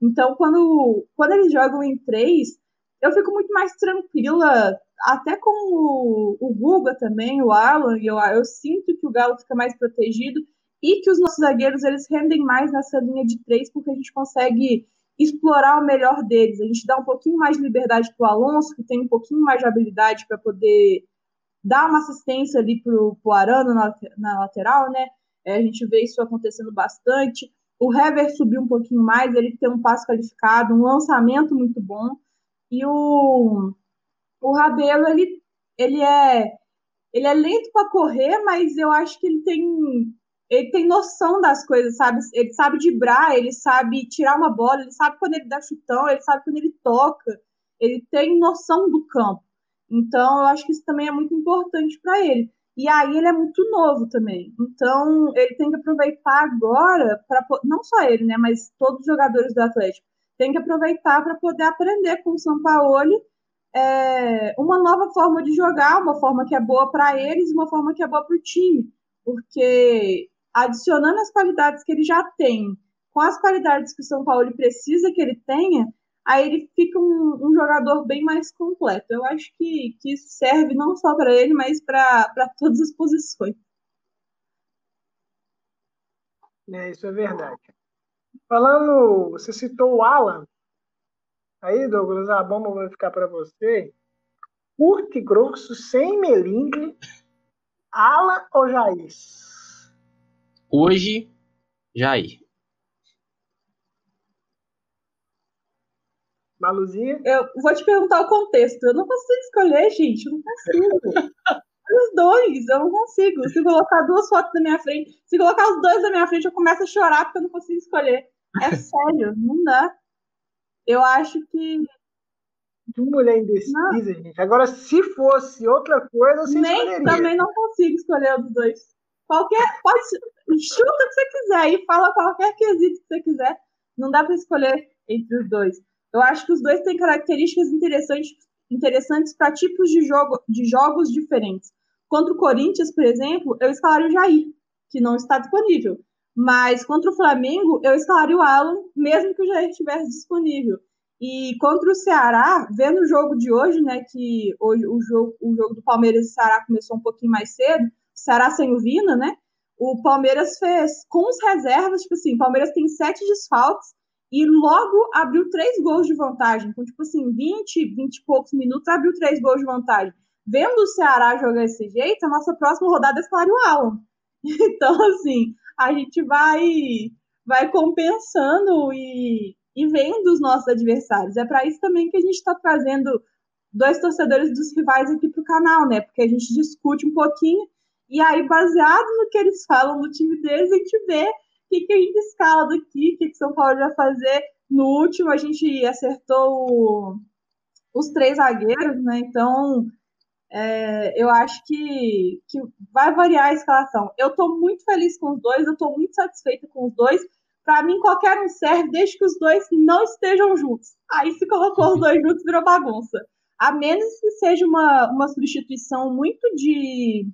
Então, quando, quando eles jogam em três, eu fico muito mais tranquila, até com o, o Guga também, o Alan, eu, eu sinto que o Galo fica mais protegido e que os nossos zagueiros eles rendem mais nessa linha de três, porque a gente consegue explorar o melhor deles. A gente dá um pouquinho mais de liberdade para o Alonso, que tem um pouquinho mais de habilidade para poder dar uma assistência ali para o Arano na, na, lateral, né? É, a gente vê isso acontecendo bastante. O Hever subiu um pouquinho mais, ele tem um passo qualificado, um lançamento muito bom. E o, o Rabelo, ele, ele é ele é lento para correr, mas eu acho que ele tem ele tem noção das coisas, sabe? Ele sabe dibrar, ele sabe tirar uma bola, ele sabe quando ele dá chutão, ele sabe quando ele toca, ele tem noção do campo. Então, eu acho que isso também é muito importante para ele. E aí ele é muito novo também. Então, ele tem que aproveitar agora para não só ele, né, mas todos os jogadores do Atlético tem que aproveitar para poder aprender com o São Paulo é, uma nova forma de jogar, uma forma que é boa para eles, uma forma que é boa para o time, porque adicionando as qualidades que ele já tem, com as qualidades que o São Paulo precisa que ele tenha, aí ele fica um, um jogador bem mais completo. Eu acho que, que isso serve não só para ele, mas para todas as posições. É, isso é verdade. Falando, você citou o Alan. Aí, Douglas, a bomba vai ficar para você. Curto e grosso, sem melindre. Alan ou Jair? Hoje, Jair. Maluzinha? Eu vou te perguntar o contexto. Eu não consigo escolher, gente. Eu não consigo. os dois, eu não consigo. Se colocar duas fotos na minha frente, se colocar os dois na minha frente, eu começo a chorar porque eu não consigo escolher. É sério, não dá. Eu acho que. De mulher indecisa, não. gente. Agora, se fosse outra coisa, você Nem, escolheria. Também não consigo escolher os dois. Qualquer. Pode. Chuta o que você quiser e fala qualquer quesito que você quiser. Não dá para escolher entre os dois. Eu acho que os dois têm características interessantes interessantes para tipos de, jogo, de jogos diferentes. Contra o Corinthians, por exemplo, eu escalaria o Jair, que não está disponível. Mas contra o Flamengo, eu escalaria o Alan, mesmo que o Jair estivesse disponível. E contra o Ceará, vendo o jogo de hoje, né, que hoje o jogo, o jogo do Palmeiras e Ceará começou um pouquinho mais cedo, Ceará sem o Vina, né, o Palmeiras fez com os reservas, tipo assim, Palmeiras tem sete desfalques e logo abriu três gols de vantagem, com tipo assim, 20, 20 e poucos minutos, abriu três gols de vantagem. Vendo o Ceará jogar desse jeito, a nossa próxima rodada é Claro Alan. Então, assim, a gente vai vai compensando e, e vendo os nossos adversários. É para isso também que a gente está trazendo dois torcedores dos rivais aqui para o canal, né? Porque a gente discute um pouquinho e aí, baseado no que eles falam no time deles, a gente vê o que, que a gente escala daqui, o que, que São Paulo vai fazer. No último, a gente acertou o, os três zagueiros, né? Então, é, eu acho que, que vai variar a escalação. Eu estou muito feliz com os dois, eu estou muito satisfeita com os dois. Para mim, qualquer um serve, desde que os dois não estejam juntos. Aí, se colocou os dois juntos, virou bagunça. A menos que seja uma, uma substituição muito de,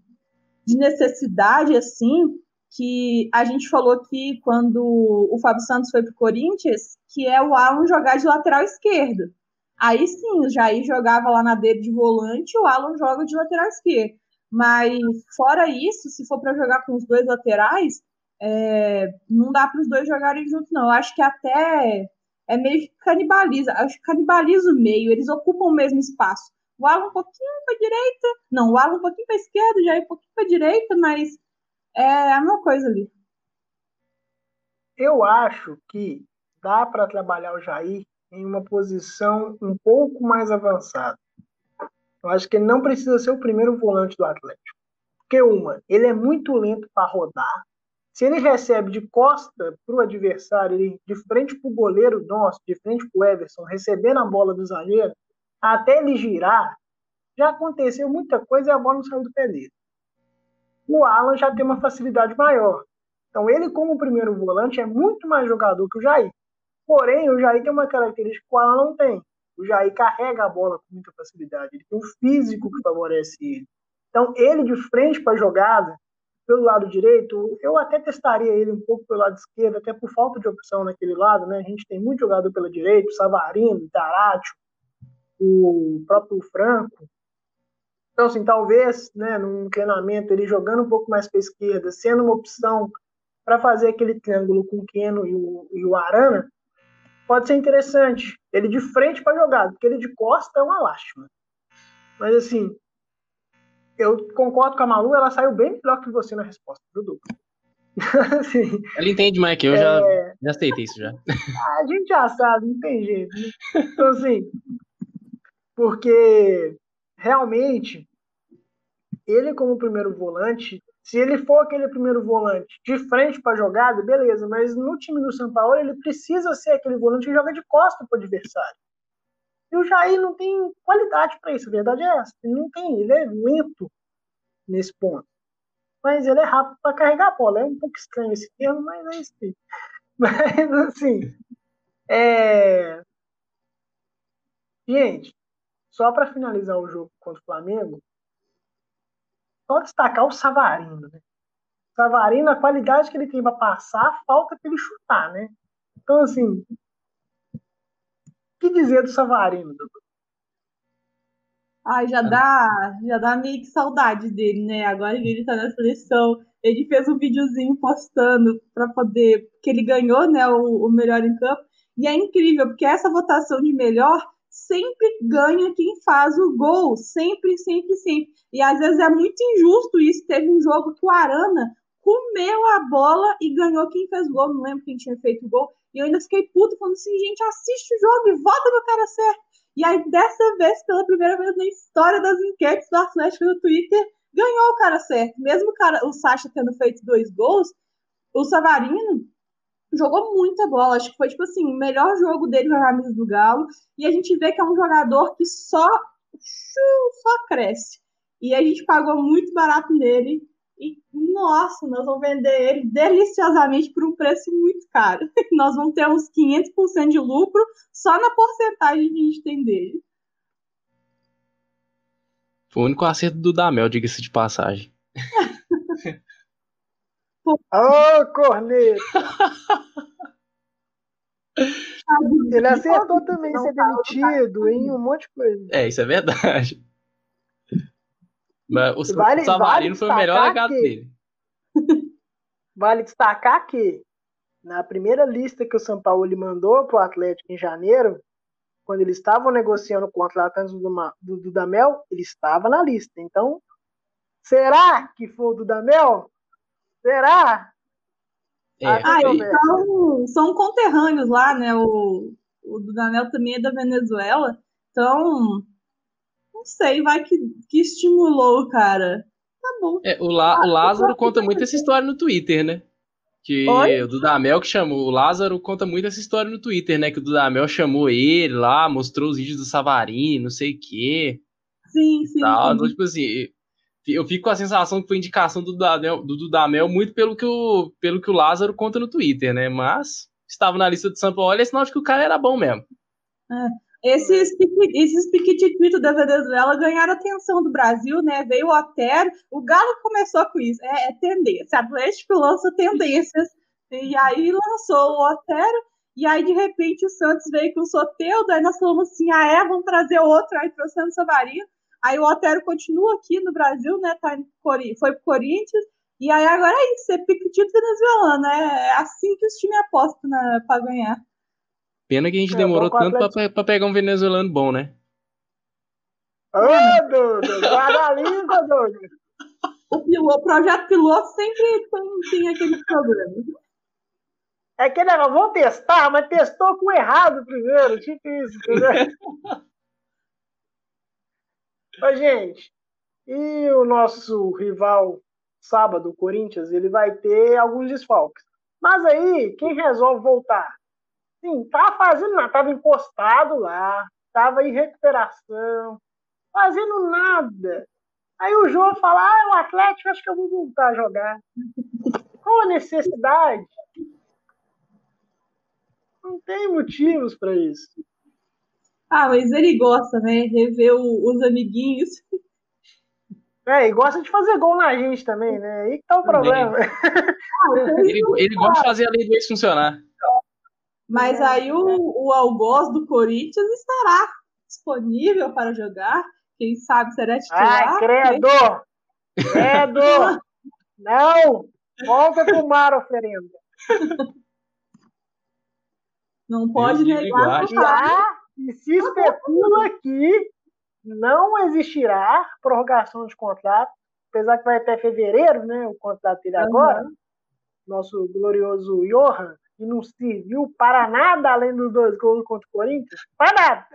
de necessidade, assim, que a gente falou que quando o Fábio Santos foi para o Corinthians, que é o Alan jogar de lateral esquerdo. Aí sim, o Jair jogava lá na dele de volante, o Alan joga de lateral esquerdo. Mas fora isso, se for para jogar com os dois laterais, é, não dá para os dois jogarem juntos, não. Eu acho que até é meio que canibaliza. Acho que canibaliza o meio, eles ocupam o mesmo espaço. O Alan um pouquinho para direita, não, o Alan um pouquinho para esquerda, o Jair um pouquinho para direita, mas é a mesma coisa ali. Eu acho que dá para trabalhar o Jair em uma posição um pouco mais avançada. Eu acho que ele não precisa ser o primeiro volante do Atlético. Porque, uma, ele é muito lento para rodar. Se ele recebe de costa para o adversário, ele, de frente para o goleiro nosso, de frente para o Everson, recebendo a bola do zagueiro, até ele girar, já aconteceu muita coisa e a bola não saiu do pé dele. O Alan já tem uma facilidade maior. Então, ele, como primeiro volante, é muito mais jogador que o Jair. Porém, o Jair tem uma característica que o Alan não tem. O Jair carrega a bola com muita facilidade. Ele tem um físico que favorece ele. Então, ele de frente para a jogada, pelo lado direito, eu até testaria ele um pouco pelo lado esquerdo, até por falta de opção naquele lado, né? A gente tem muito jogador pela direita, Savarino, Taratio, o próprio Franco. Então, assim, talvez, né, num treinamento, ele jogando um pouco mais para esquerda, sendo uma opção para fazer aquele triângulo com o Keno e o, e o Arana, pode ser interessante. Ele de frente para jogada, porque ele de costa é uma lástima. Mas, assim, eu concordo com a Malu, ela saiu bem melhor que você na resposta, viu, Duca? assim, ela entende mais que eu, é... já, já aceitei isso já. A gente já sabe, não tem jeito. Né? Então, assim, porque realmente ele como primeiro volante, se ele for aquele primeiro volante de frente para a jogada, beleza, mas no time do São Paulo ele precisa ser aquele volante que joga de costa para o adversário. E o Jair não tem qualidade para isso, a verdade é essa. Ele não tem, ele é lento nesse ponto. Mas ele é rápido para carregar a bola. É um pouco estranho esse termo, mas é isso. Mas assim, é... gente, só para finalizar o jogo contra o Flamengo, só destacar o Savarino. Né? O Savarino, a qualidade que ele tem para passar, falta para ele chutar, né? Então, assim, o que dizer do Savarino, doutor? Ai, já dá, já dá meio que saudade dele, né? Agora que ele tá na seleção. Ele fez um videozinho postando para poder. que ele ganhou, né? O, o melhor em campo. E é incrível, porque essa votação de melhor sempre ganha quem faz o gol. Sempre, sempre, sempre. E às vezes é muito injusto isso. Teve um jogo que o Arana comeu a bola e ganhou quem fez gol. Não lembro quem tinha feito o gol. E eu ainda fiquei puto falando assim, gente, assiste o jogo e vota no cara certo. E aí, dessa vez, pela primeira vez na história das enquetes do Atlético no Twitter, ganhou o cara certo. Mesmo o, cara, o Sacha tendo feito dois gols, o Savarino jogou muita bola. Acho que foi, tipo assim, o melhor jogo dele com a camisa do Galo. E a gente vê que é um jogador que só, só cresce. E a gente pagou muito barato nele. E, nossa, nós vamos vender ele deliciosamente por um preço muito caro. nós vamos ter uns 500% de lucro só na porcentagem que a gente tem dele. Foi o único acerto do Damel, diga-se de passagem. Ô, oh, corneta! Ele acertou também ser demitido em um monte de coisa. É, isso é verdade. Mas o, vale, Savarino vale foi o melhor legado que, dele. Vale destacar que na primeira lista que o São Paulo lhe mandou para o Atlético em janeiro, quando eles estavam negociando com o Atlético do, do Dudamel, ele estava na lista. Então, será que foi o Dudamel? Será? É, ah, então são conterrâneos lá, né? O, o Dudamel também é da Venezuela. Então, não sei, vai que, que estimulou o cara. Tá bom. É, o, La, o Lázaro conta muito essa história no Twitter, né? Que Oi? o Dudamel que chamou, o Lázaro conta muito essa história no Twitter, né? Que o Dudamel chamou ele lá, mostrou os vídeos do Savarino, não sei o quê. Sim, sim, tal. sim. Então, tipo assim, eu fico com a sensação que foi indicação do Dudamel, do Dudamel muito pelo que, o, pelo que o Lázaro conta no Twitter, né? Mas estava na lista de São Paulo, é sinal de que o cara era bom mesmo. É. Esses, esses da Venezuela ganharam atenção do Brasil, né? Veio o Otero, o Galo começou com isso, é, é tendência. Atlético lança tendências, e aí lançou o Otero, e aí de repente o Santos veio com o Soteudo, aí nós falamos assim: ah, é, vamos trazer outro, aí trouxemos o Savarino. Aí o Otero continua aqui no Brasil, né? Tá em, foi pro Corinthians, e aí agora é isso, é piquitito venezuelano, é, é assim que os times apostam né, para ganhar. Pena que a gente é, demorou tanto pra, pra, pegar um venezuelano bom, né? Ô, Dudu, guarda a língua, Dudu. O, o projeto piloto sempre tem, tem aquele problema. É que negócio, vou testar, mas testou com errado primeiro, tipo isso, entendeu? Ô, gente, e o nosso rival sábado, o Corinthians, ele vai ter alguns desfalques. Mas aí, quem resolve voltar? Sim, tava fazendo nada, tava encostado lá, tava em recuperação, fazendo nada. Aí o João fala, ah, o Atlético, acho que eu vou voltar a jogar. Qual a necessidade? Não tem motivos para isso. Ah, mas ele gosta, né? Rever o, os amiguinhos. É, e gosta de fazer gol na gente também, né? Aí que tá o problema. ele, ele gosta de fazer a lei do ex funcionar. Mas aí o, o algoz do Corinthians estará disponível para jogar. Quem sabe será titular? Ai, credo! Credo! Não! Volta pro mar, oferenda. Não pode Deus negar. livre, E, e se especula que não existirá prorrogação de contrato, apesar que vai até fevereiro, né? O contrato dele agora. Nosso glorioso Johan, que não serviu para nada além dos dois gols contra o Corinthians. Para nada!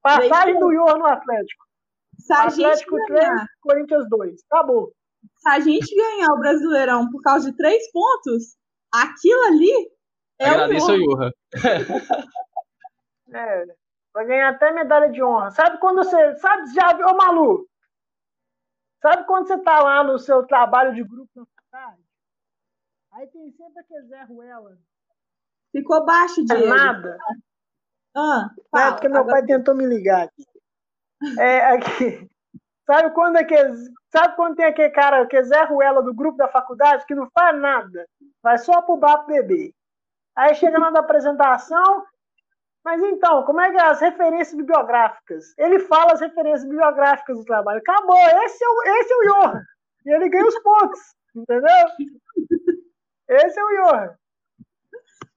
Passagem do Johan no Atlético. Se Atlético ganhar, 3, Corinthians 2. Acabou. se a gente ganhar o Brasileirão por causa de três pontos, aquilo ali é Agradeço o. Johan. É, vai ganhar até medalha de honra. Sabe quando você. Sabe, já viu, ô Malu? Sabe quando você tá lá no seu trabalho de grupo na faculdade? Aí tem sempre aquele Zé Ruela. Ficou baixo, É Diego. nada. Ah, É fala. porque meu Agora- pai tentou me ligar. aqui. É aqui. Sabe quando é que sabe quando tem aquele cara que é Zé Ruela do grupo da faculdade que não faz nada, vai só pro bar bebê. Aí chega na apresentação, mas então, como é que é as referências bibliográficas? Ele fala as referências bibliográficas do trabalho. Acabou, esse é o, esse é o Johan. E ele ganha os pontos, entendeu? Esse é o Johan.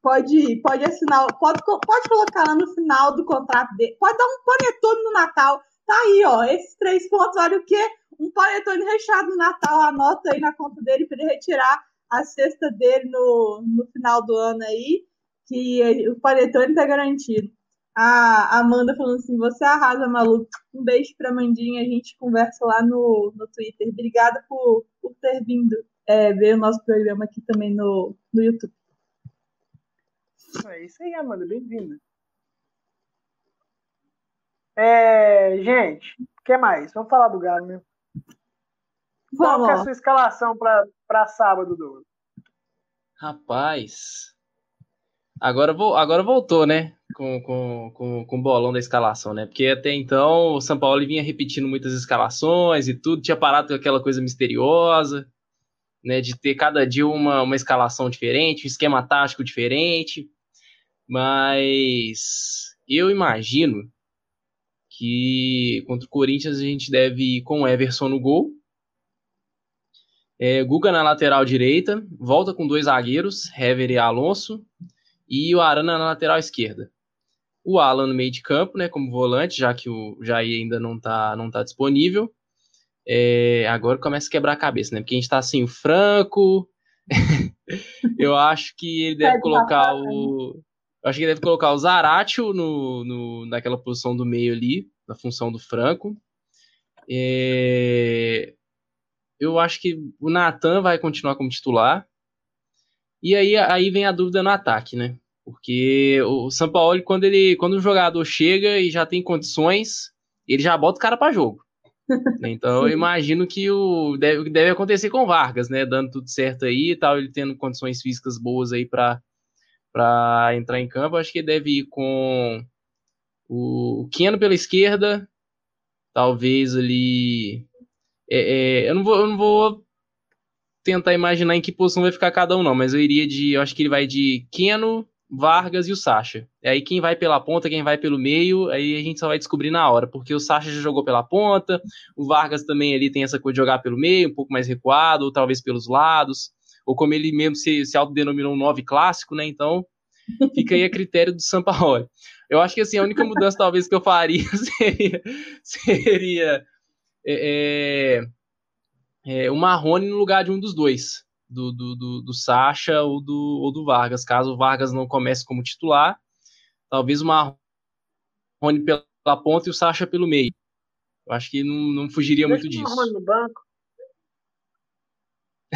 Pode pode assinar, pode, pode colocar lá no final do contrato dele. Pode dar um panetone no Natal. Tá aí, ó. Esses três pontos, olha o quê? Um panetone recheado no Natal. Anota aí na conta dele para ele retirar a cesta dele no, no final do ano aí, que o panetone tá garantido. A Amanda falando assim: você arrasa, maluco. Um beijo pra Mandinha. A gente conversa lá no, no Twitter. Obrigada por, por ter vindo é, ver o nosso programa aqui também no, no YouTube. É isso aí, Amanda, bem-vinda. É, gente, o que mais? Vamos falar do Galo mesmo. Qual Vamos que é a sua escalação para sábado, Douglas? Rapaz. Agora, agora voltou, né? Com, com, com, com o bolão da escalação, né? Porque até então o São Paulo vinha repetindo muitas escalações e tudo, tinha parado com aquela coisa misteriosa, né? De ter cada dia uma, uma escalação diferente, um esquema tático diferente. Mas eu imagino que contra o Corinthians a gente deve ir com o Everson no gol. É, Guga na lateral direita, volta com dois zagueiros, Hever e Alonso, e o Arana na lateral esquerda. O Alan no meio de campo, né, como volante, já que o Jair ainda não está não tá disponível. É, agora começa a quebrar a cabeça, né? Porque a gente tá assim, o Franco. eu acho que ele deve colocar o. Eu acho que ele deve colocar o Zaratio no, no, naquela posição do meio ali, na função do Franco. É, eu acho que o Natan vai continuar como titular. E aí, aí vem a dúvida no ataque, né? Porque o Sampaoli, quando ele, quando o jogador chega e já tem condições, ele já bota o cara para jogo. Então eu imagino que o deve, o deve acontecer com o Vargas, né? Dando tudo certo aí e tal, ele tendo condições físicas boas aí para para entrar em campo. Acho que ele deve ir com o Keno pela esquerda, talvez ali. é, é, eu, não vou, eu não vou tentar imaginar em que posição vai ficar cada um, não, mas eu iria de. Eu acho que ele vai de Keno, Vargas e o Sacha. E aí quem vai pela ponta, quem vai pelo meio, aí a gente só vai descobrir na hora, porque o Sacha já jogou pela ponta, o Vargas também ali tem essa coisa de jogar pelo meio, um pouco mais recuado, ou talvez pelos lados, ou como ele mesmo se, se autodenominou um 9 clássico, né? Então fica aí a critério do Sampaoli. Eu acho que assim, a única mudança talvez que eu faria seria, seria é, é, o Marrone no lugar de um dos dois, do, do, do, do Sacha ou do, ou do Vargas. Caso o Vargas não comece como titular, talvez o Marrone pela ponta e o Sacha pelo meio. Eu acho que não, não fugiria muito Deixa o disso. Marrone no banco.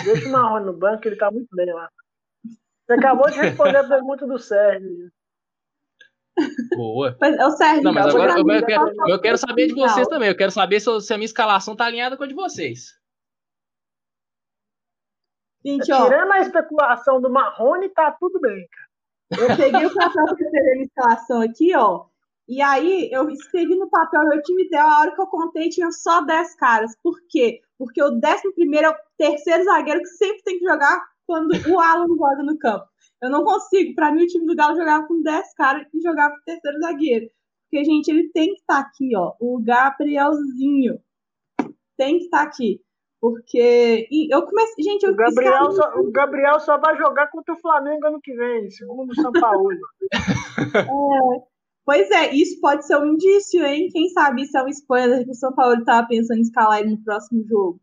Deixa o Marrone no banco, ele tá muito bem lá. Você acabou de responder a pergunta do Sérgio. Boa. Mas, ô, Sérgio, Não, mas então, agora eu, eu quero, tá- eu quero saber de vocês também. Eu quero saber se, se a minha escalação tá alinhada com a de vocês. Gente, ó, Tirando a especulação do Marrone, tá tudo bem. eu peguei o papel a escalação aqui, ó. E aí, eu escrevi no papel meu time ideal, a hora que eu contei tinha só 10 caras. Por quê? Porque o décimo primeiro é o terceiro zagueiro que sempre tem que jogar quando o Alan joga no campo. Eu não consigo. Pra mim, o time do Galo jogava com 10 caras e jogava com o terceiro zagueiro. Porque, gente, ele tem que estar tá aqui, ó. O Gabrielzinho tem que estar tá aqui. Porque eu comecei. Gente, eu o Gabriel, só, o Gabriel só vai jogar contra o Flamengo ano que vem, segundo o São Paulo. é, pois é, isso pode ser um indício, hein? Quem sabe isso é um spoiler que o São Paulo estava pensando em escalar ele no próximo jogo.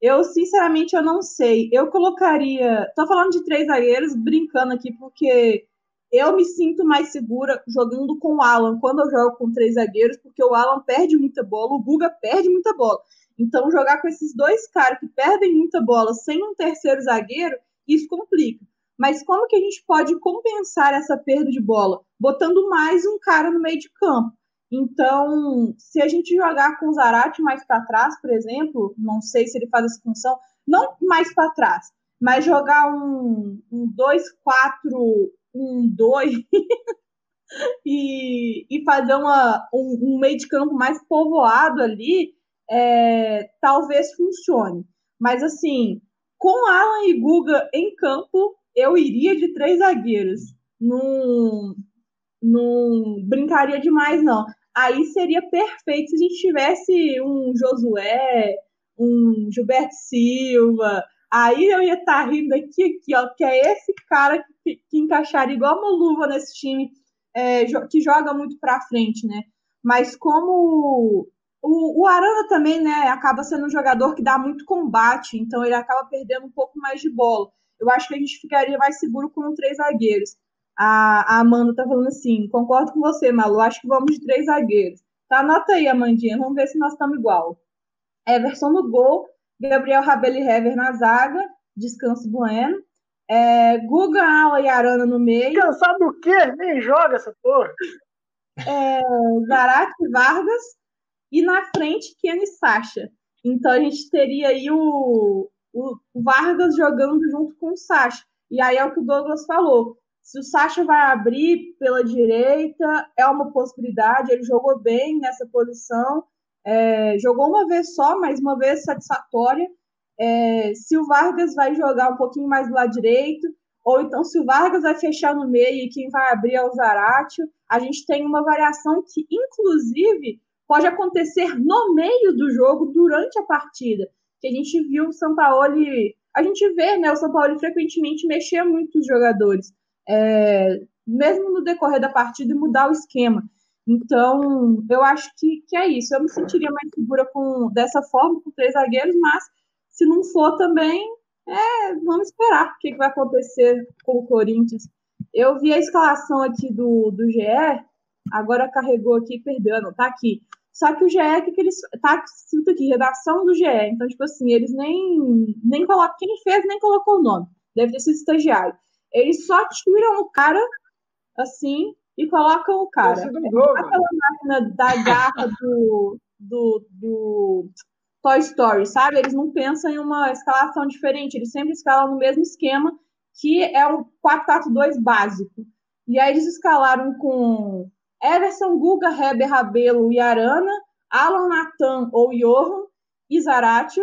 Eu, sinceramente, eu não sei. Eu colocaria. Tô falando de três zagueiros, brincando aqui, porque eu me sinto mais segura jogando com o Alan quando eu jogo com três zagueiros, porque o Alan perde muita bola, o Guga perde muita bola. Então, jogar com esses dois caras que perdem muita bola sem um terceiro zagueiro, isso complica. Mas como que a gente pode compensar essa perda de bola? Botando mais um cara no meio de campo. Então, se a gente jogar com o Zarate mais para trás, por exemplo, não sei se ele faz essa função, não mais para trás, mas jogar um 2-4, um 2 e, e fazer uma, um, um meio de campo mais povoado ali, é, talvez funcione. Mas assim, com Alan e Guga em campo, eu iria de três zagueiros. Não, não brincaria demais, não. Aí seria perfeito se a gente tivesse um Josué, um Gilberto Silva. Aí eu ia estar tá rindo aqui, aqui, ó, que é esse cara que, que encaixaria igual uma luva nesse time é, que joga muito para frente, né? Mas como o, o Arana também, né, acaba sendo um jogador que dá muito combate, então ele acaba perdendo um pouco mais de bola. Eu acho que a gente ficaria mais seguro com três zagueiros. A, a Amanda tá falando assim, concordo com você, Malu, acho que vamos de três zagueiros. Tá, anota aí, Amandinha, vamos ver se nós estamos igual. Everson no gol, Gabriel Rabelo e Hever na zaga, descanso bueno. É, Guga, Ala e Arana no meio. Cansado do quê? Nem joga essa porra. É, Zarate Vargas, e na frente Ken e Sasha. Então a gente teria aí o, o Vargas jogando junto com o Sasha. E aí é o que o Douglas falou. Se o Sasha vai abrir pela direita, é uma possibilidade. Ele jogou bem nessa posição. É, jogou uma vez só, mas uma vez satisfatória. É, se o Vargas vai jogar um pouquinho mais do lado direito, ou então se o Vargas vai fechar no meio e quem vai abrir é o Zaratio, a gente tem uma variação que, inclusive, pode acontecer no meio do jogo, durante a partida. Que a gente viu o São Paulo, a gente vê, né, o São Paulo frequentemente mexer muito os jogadores, é, mesmo no decorrer da partida e mudar o esquema. Então, eu acho que, que é isso. Eu me sentiria mais segura com dessa forma, com três zagueiros, mas se não for também, é, vamos esperar o que, que vai acontecer com o Corinthians. Eu vi a escalação aqui do, do GE, agora carregou aqui, perdendo, tá aqui. Só que o GE, que, que eles. Tá escrito aqui, redação do GE. Então, tipo assim, eles nem, nem colocam. Quem fez nem colocou o nome. Deve ter sido estagiário. Eles só tiram o cara, assim, e colocam o cara. É aquela máquina da garra do, do, do Toy Story, sabe? Eles não pensam em uma escalação diferente, eles sempre escalam no mesmo esquema, que é o 4-4-2 básico. E aí eles escalaram com Everson, Guga, Heber, Rabelo e Arana, Alan Natan ou Johan, Izarate,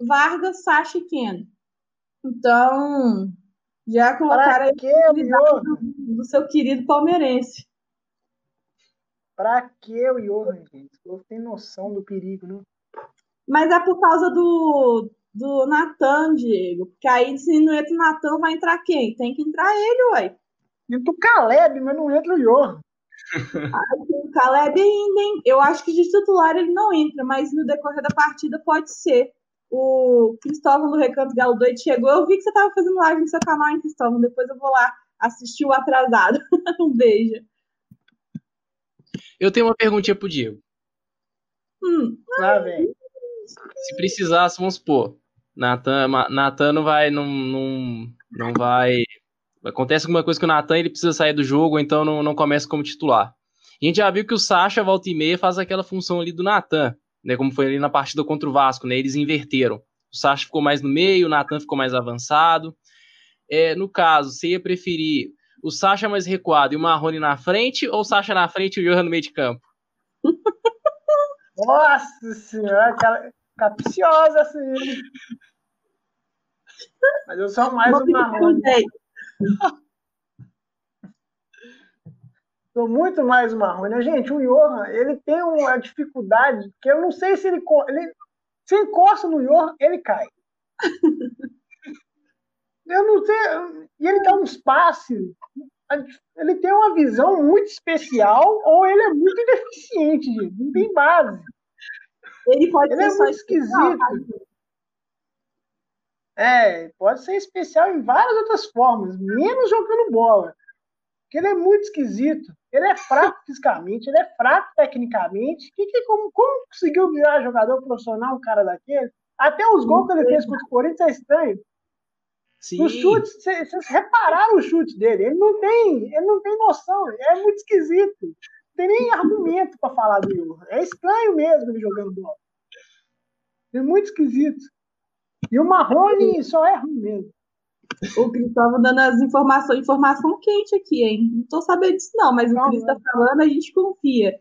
Vargas, Sacha e Ken. Então, já colocaram aí do, do seu querido palmeirense. Pra que o Johan, gente? Eu tenho noção do perigo, né? Mas é por causa do, do Natan, Diego. Porque aí, se não entra o Natan, vai entrar quem? Tem que entrar ele, ué. Entra o Caleb, mas não entra o Johan o Caleb ainda, hein? eu acho que de titular ele não entra, mas no decorrer da partida pode ser. O Cristóvão do Recanto Galo Doido chegou. Eu vi que você estava fazendo live no seu canal, hein, Cristóvão? Depois eu vou lá assistir o atrasado. um beijo. Eu tenho uma perguntinha pro Diego. Hum. Lá vem. Se precisasse, vamos supor, Natan, Natan não vai, não, não, não vai Acontece alguma coisa que o Natan ele precisa sair do jogo, então não, não começa como titular. a gente já viu que o Sacha, volta e meia, faz aquela função ali do Natan, né? Como foi ali na partida contra o Vasco, né? Eles inverteram. O Sacha ficou mais no meio, o Natan ficou mais avançado. É, no caso, você ia preferir o Sacha mais recuado e o Marrone na frente, ou o Sacha na frente e o Johan no meio de campo? Nossa senhora, cara, capciosa assim. Mas eu sou mais o Marrone. Sou muito mais Marrone. Gente, o Johan, ele tem uma dificuldade que eu não sei se ele, ele se encosta no Johan, ele cai. eu não sei. E ele dá uns passes. Ele tem uma visão muito especial ou ele é muito deficiente, gente. Não tem base. Ele pode ele ser é muito esquisito. É, pode ser especial em várias outras formas, menos jogando bola. Porque ele é muito esquisito. Ele é fraco fisicamente, ele é fraco tecnicamente. Que, que, como, como conseguiu virar jogador profissional um cara daquele? Até os gols que ele fez contra o Corinthians é estranho. Sim. Os chutes, vocês repararam o chute dele? Ele não tem, ele não tem noção, é muito esquisito. Não tem nem argumento para falar do Johan. É estranho mesmo ele jogando bola. É muito esquisito. E o Marrone só é ruim mesmo. O Cris estava dando as informações, informação quente aqui, hein? Não estou sabendo disso, não, mas não, o Cris está falando, a gente confia.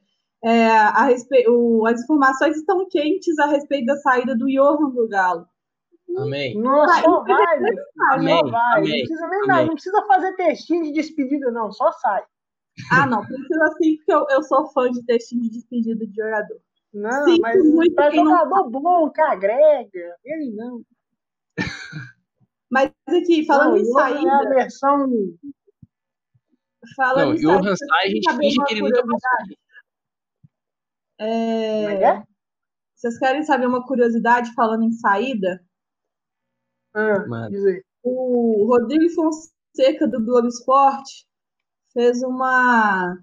É, a respe... o, as informações estão quentes a respeito da saída do Johan do Galo. Amém. Nossa, só vai, Amém. só vai. Amém. Não precisa nem Amém. nada, não precisa fazer textinho de despedida, não, só sai. Ah, não, precisa sim, porque eu, eu sou fã de textinho de despedida de jogador. Não, Sinto mas muito pra quem não jogador bom, que agrega, ele não. Mas aqui, falando não, em saída, É a versão. falando Não, em Johan saída, sai, a gente finge uma que ele nunca passou. curiosidade? É, é é? Vocês querem saber uma curiosidade falando em saída? Ah. O Rodrigo Fonseca do Globo Esporte fez uma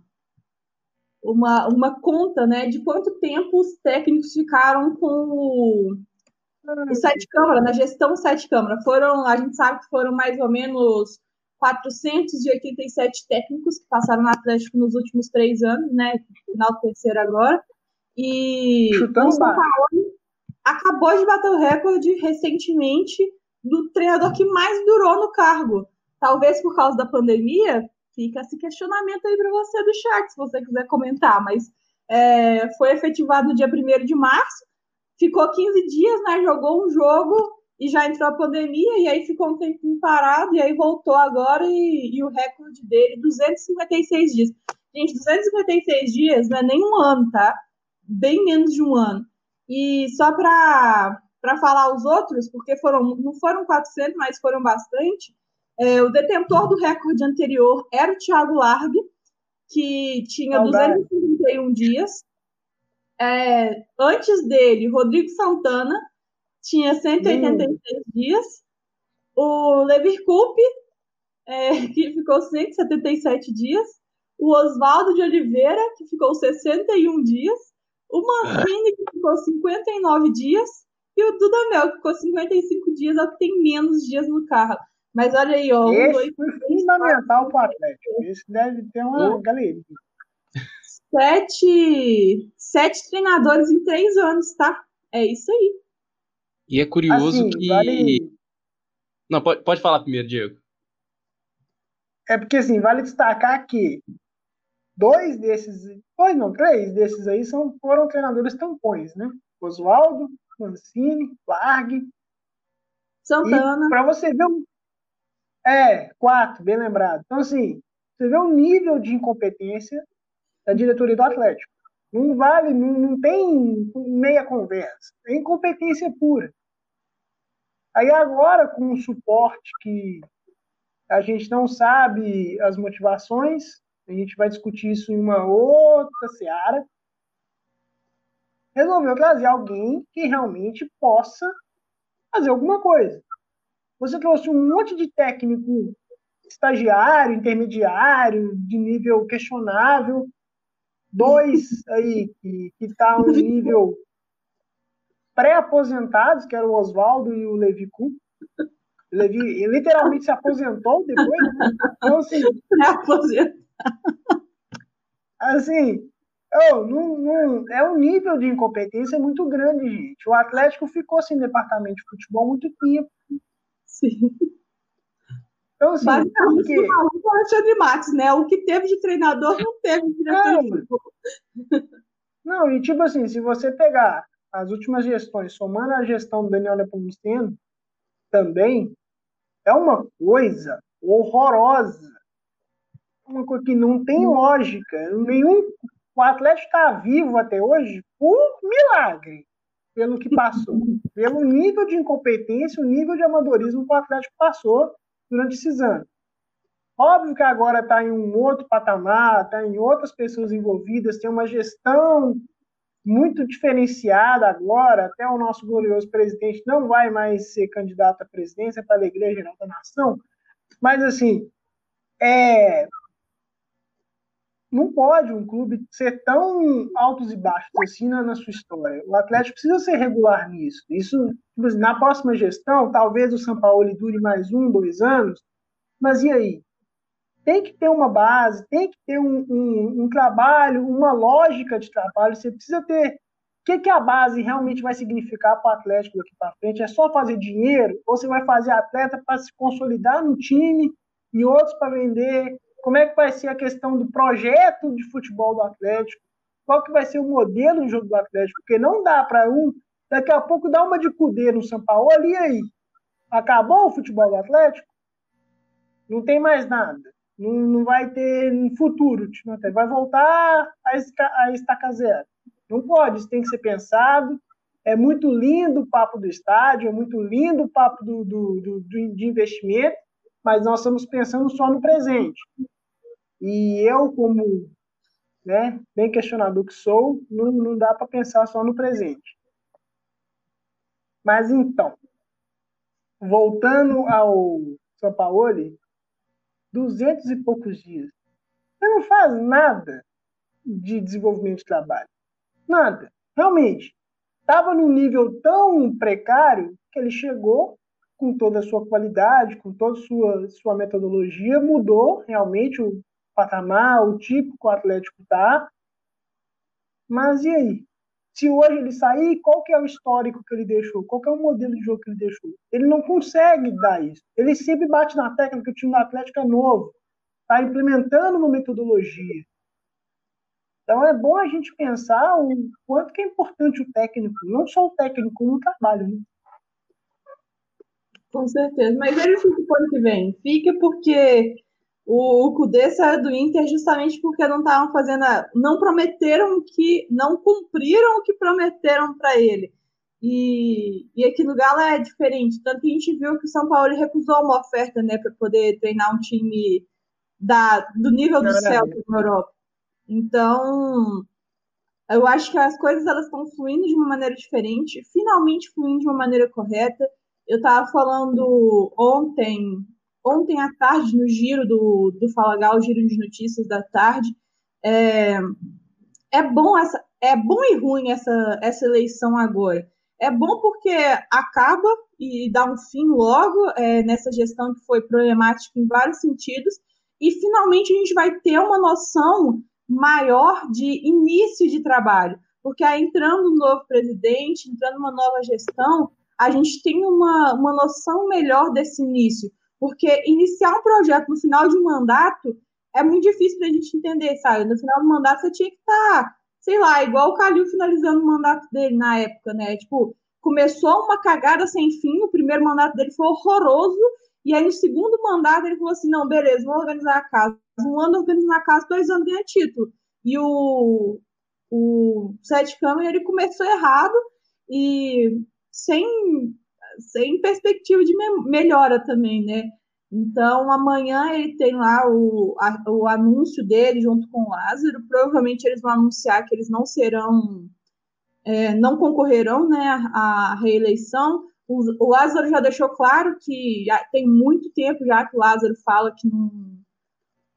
uma, uma conta, né, de quanto tempo os técnicos ficaram com o, o sete câmara, na gestão sete câmara. Foram, a gente sabe que foram mais ou menos 487 técnicos que passaram no Atlético nos últimos três anos, né, final do terceiro agora. E Chutando o São. Paulo acabou de bater o recorde recentemente do treinador que mais durou no cargo. Talvez por causa da pandemia, fica esse questionamento aí para você do chat, se você quiser comentar. Mas é, foi efetivado no dia 1 de março, ficou 15 dias, né? Jogou um jogo e já entrou a pandemia, e aí ficou um tempinho parado, e aí voltou agora, e, e o recorde dele, 256 dias. Gente, 256 dias não é nem um ano, tá? Bem menos de um ano. E só para falar os outros, porque foram, não foram 400, mas foram bastante, é, o detentor do recorde anterior era o Thiago Largue, que tinha Saudade. 251 dias. É, antes dele, Rodrigo Santana tinha 186 dias. O Levir Coupe, é, que ficou 177 dias. O Oswaldo de Oliveira, que ficou 61 dias. O Mancini, que ficou 59 dias. E o Dudamel, que ficou 55 dias, é o que tem menos dias no carro. Mas olha aí, ó. Um, Esse dois, foi fundamental para o Atlético. Esse deve ter uma Oh. galeria. sete, sete treinadores em três anos, tá? É isso aí. E é curioso Assim, que. vale, Não, pode, pode falar primeiro, Diego. é porque assim, vale destacar que dois desses, dois não, três desses aí são, foram treinadores tampões, né? Oswaldo, Mancini, Largue. Santana. Para você ver um. É, quatro, bem lembrado. Então, assim, você vê o nível de incompetência da diretoria do Atlético. Não vale, não, não tem meia conversa. É incompetência pura. Aí agora, com o suporte que a gente não sabe as motivações, a gente vai discutir isso em uma outra seara. Resolveu trazer alguém que realmente possa fazer alguma coisa. Você trouxe um monte de técnico estagiário, intermediário, de nível questionável, dois aí que está um nível pré-aposentados, que era o Oswaldo e o Levi Kuhn. O Levi literalmente se aposentou depois. né? Então, assim, Aposenta. assim oh, não, não, é um nível de incompetência muito grande, gente. O Atlético ficou sem departamento de futebol há muito tempo. Sim. Então, assim, Basicamente, o maluco é Alexandre Matos, né? O que teve de treinador não teve de diretor Não. Não, e tipo assim, se você pegar as últimas gestões, somando a gestão do Daniel Nepomuceno, também é uma coisa horrorosa. uma coisa que não tem lógica. Nenhum, o Atlético está vivo até hoje por milagre, pelo que passou. Pelo nível de incompetência, o nível de amadorismo que o Atlético passou durante esses anos. Óbvio que agora está em um outro patamar, está em outras pessoas envolvidas, tem uma gestão muito diferenciada agora. Até o nosso glorioso presidente não vai mais ser candidato à presidência para a Igreja Geral da Nação. Mas, assim, é, não pode um clube ser tão altos e baixos assim na, na, sua história. O Atlético precisa ser regular nisso. Isso, tipo, na próxima gestão, talvez o São Paulo dure mais um, dois anos, mas e aí? Tem que ter uma base, tem que ter um, um, um trabalho, uma lógica de trabalho. Você precisa ter. O que, que a base realmente vai significar para o Atlético daqui para frente? É só fazer dinheiro? Ou você vai fazer atleta para se consolidar no time e outros para vender? Como é que vai ser a questão do projeto de futebol do Atlético? Qual que vai ser o modelo de jogo do Atlético? Porque não dá para um, daqui a pouco, dar uma de cudê no São Paulo e aí? Acabou o futebol do Atlético? Não tem mais nada. Não, não vai ter futuro. Vai voltar a, a estaca zero. Não pode, isso tem que ser pensado. É muito lindo o papo do estádio, é muito lindo o papo do, do, do, do de investimento, mas nós estamos pensando só no presente. E eu, como né, bem questionador que sou, não, não dá para pensar só no presente. Mas então, voltando ao São Paulo, duzentos e poucos dias. Você não faz nada de desenvolvimento de trabalho. Nada. Realmente. Estava num nível tão precário que ele chegou com toda a sua qualidade, com toda a sua, sua metodologia, mudou realmente o patamar, o tipo que o Atlético está. Mas e aí? Se hoje ele sair, qual que é o histórico que ele deixou? Qual que é o modelo de jogo que ele deixou? Ele não consegue dar isso. Ele sempre bate na tecla que o time do Atlético é novo. Está implementando uma metodologia. Então é bom a gente pensar o quanto que é importante o técnico, não só o técnico no trabalho. Né? Com certeza. Mas ele fica o ano que vem. Fica porque o, o Kudê saiu do Inter justamente porque não estavam fazendo, a, não prometeram que, não cumpriram o que prometeram para ele. E, e aqui no Galo é diferente, tanto que a gente viu que o São Paulo recusou uma oferta, né, para poder treinar um time da, do nível do Celta na Europa. Então, eu acho que as coisas elas estão fluindo de uma maneira diferente, finalmente fluindo de uma maneira correta. Eu estava falando ontem ontem à tarde, no giro do, do Fala Gal, giro de notícias da tarde. É, é, bom essa, é bom e ruim essa, essa eleição agora. É bom porque acaba e dá um fim logo é, nessa gestão que foi problemática em vários sentidos, e finalmente a gente vai ter uma noção maior de início de trabalho, porque aí entrando um novo presidente, entrando uma nova gestão, a gente tem uma, uma noção melhor desse início. Porque iniciar um projeto no final de um mandato é muito difícil para a gente entender, sabe? No final do mandato você tinha que estar, tá, sei lá, igual o Calil finalizando o mandato dele na época, né? Tipo, começou uma cagada sem fim, o primeiro mandato dele foi horroroso, e aí no segundo mandato ele falou assim, não, beleza, vamos organizar a casa. Um ano organizando a casa, dois anos ganha título. E o, o Sete Câmara, ele começou errado e sem sem perspectiva de me melhora também, né? Então, amanhã ele tem lá o, a, o anúncio dele junto com o Lázaro. Provavelmente eles vão anunciar que eles não serão, é, não concorrerão né, à reeleição. O, o, Lázaro já deixou claro que tem muito tempo já que o Lázaro fala que não,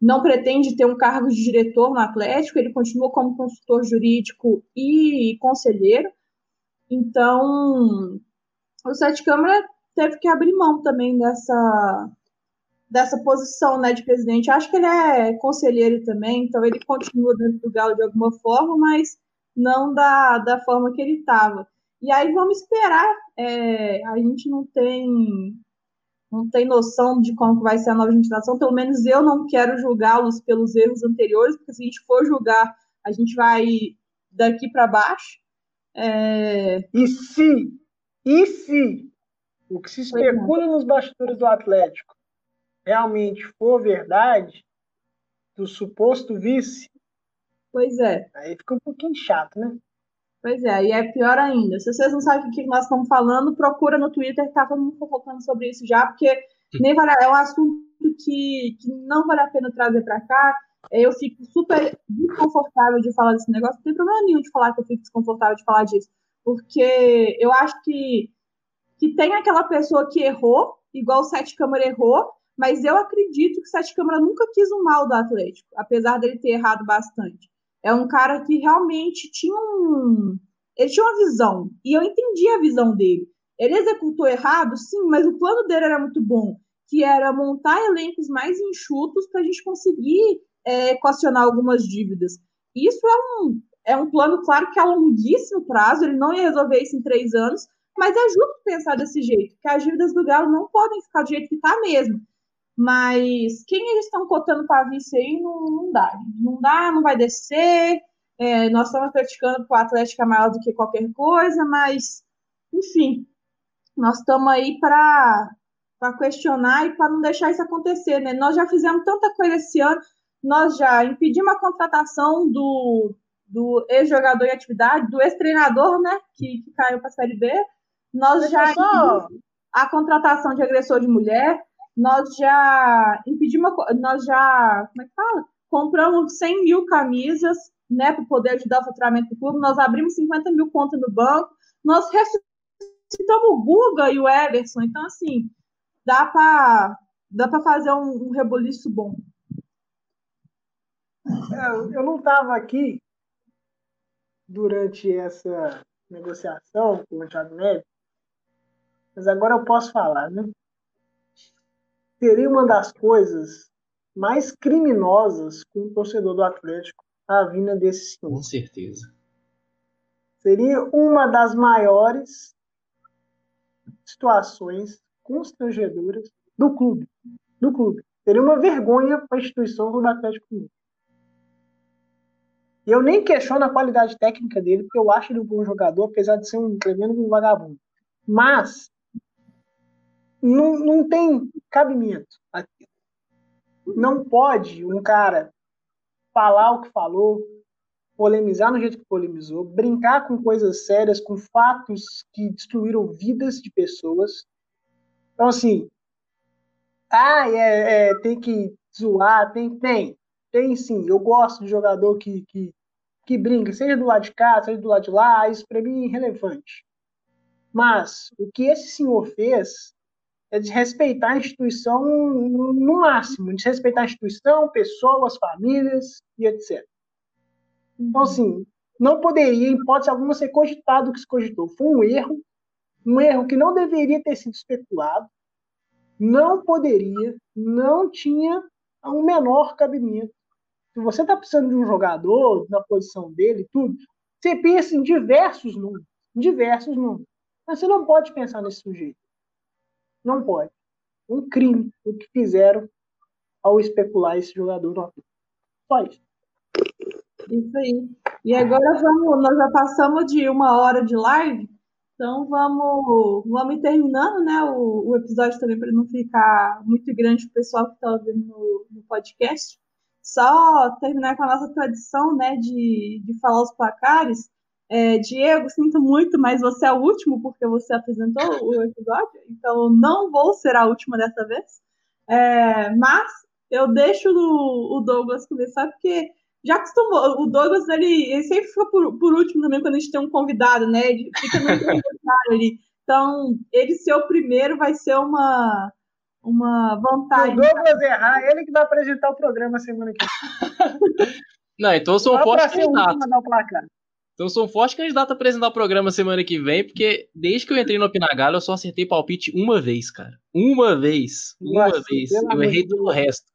não pretende ter um cargo de diretor no Atlético, ele continua como consultor jurídico e conselheiro. Então, o Sete Câmara teve que abrir mão também dessa, dessa posição né, de presidente. Acho que ele é conselheiro também, então ele continua dentro do Galo de alguma forma, mas não da, da forma que ele estava. E aí vamos esperar. É, a gente não tem não tem noção de como vai ser a nova administração. Pelo menos eu não quero julgá-los pelos erros anteriores, porque se a gente for julgar, a gente vai daqui para baixo. É... E se e se o que se especula nos bastidores do Atlético realmente for verdade, do suposto vice. Pois é. Aí fica um pouquinho chato, né? Pois é, e é pior ainda. Se vocês não sabem o que nós estamos falando, procura no Twitter, que tá todo mundo fofocando sobre isso já, porque nem vale, é um assunto que, que não vale a pena trazer para cá. Eu fico super desconfortável de falar desse negócio. Não tem problema nenhum de falar que eu fico desconfortável de falar disso. Porque eu acho que, que tem aquela pessoa que errou, igual o Sete Câmara errou, mas eu acredito que o Sete Câmara nunca quis o mal do Atlético, apesar dele ter errado bastante. É um cara que realmente tinha um. Ele tinha uma visão, e eu entendi a visão dele. Ele executou errado, sim, mas o plano dele era muito bom, que era montar elencos mais enxutos para a gente conseguir é, equacionar algumas dívidas. Isso é um, é um plano, claro, que a longuíssimo prazo, ele não ia resolver isso em três anos, mas é justo pensar desse jeito, que as dívidas do Galo não podem ficar do jeito que está mesmo. Mas quem eles estão cotando para vice aí não, não dá. Não dá, não vai descer. É, nós estamos praticando que o Atlético é maior do que qualquer coisa, mas, enfim, nós estamos aí para questionar e para não deixar isso acontecer. Né? Nós já fizemos tanta coisa esse ano, nós já impedimos a contratação do, do ex-jogador em atividade, do ex-treinador, né, que, que caiu para a Série B. Nós Deixa já só... a contratação de agressor de mulher, nós já impedimos, nós já, como é que fala? Compramos 100 mil camisas, né, para poder ajudar o faturamento do clube, nós abrimos 50 mil contas no banco, nós ressuscitamos o Guga e o Everson, então, assim, dá para dá para fazer um, um reboliço bom. É, eu não estava aqui durante essa negociação com o Thiago Neves, mas agora eu posso falar, né? Seria uma das coisas mais criminosas com o torcedor do Atlético a vinda desse senhor. Com certeza. Seria uma das maiores situações constrangedoras do clube. Do clube. Seria uma vergonha para a instituição do Atlético Mineiro. Eu nem questiono a qualidade técnica dele, porque eu acho ele um bom jogador, apesar de ser um tremendo vagabundo. Mas não, não tem cabimento aqui. Não pode um cara falar o que falou, polemizar no jeito que polemizou, brincar com coisas sérias, com fatos que destruíram vidas de pessoas. Então, assim, ah, é, é, tem que zoar, tem, tem, tem sim. Eu gosto de jogador que, que que brinca, seja do lado de cá, seja do lado de lá, isso para mim é irrelevante. Mas o que esse senhor fez é desrespeitar a instituição no máximo, desrespeitar a instituição, pessoas, famílias e etc. Então, assim, não poderia, em hipótese alguma, ser cogitado o que se cogitou. Foi um erro, um erro que não deveria ter sido especulado, não poderia, não tinha um menor cabimento se você está precisando de um jogador na posição dele, tudo, você pensa em diversos números, em diversos números. Mas você não pode pensar nesse sujeito. Não pode. Um crime o que fizeram ao especular esse jogador no. Só isso. Isso aí. E agora vamos, nós já passamos de uma hora de live, então vamos, vamos terminando, né? O, o episódio também para não ficar muito grande para o pessoal que está ouvindo no, no podcast só terminar com a nossa tradição, né, de, de falar os placares. É, Diego, sinto muito, mas você é o último porque você apresentou o episódio, então não vou ser a última dessa vez. É, mas eu deixo o, o, Douglas começar porque já acostumou. O Douglas ele, ele sempre fica por, por, último também quando a gente tem um convidado, né? Ele fica no ali. Então, ele ser o primeiro vai ser uma, uma vantagem. Se o Douglas errar, ele que vai apresentar o programa semana que vem. Não, então eu sou um forte candidato. Então eu sou um forte candidato a apresentar o programa semana que vem, porque desde que eu entrei no Pinagalo eu só acertei palpite uma vez, cara. Uma vez. Uma Nossa, vez. Eu errei todo o resto.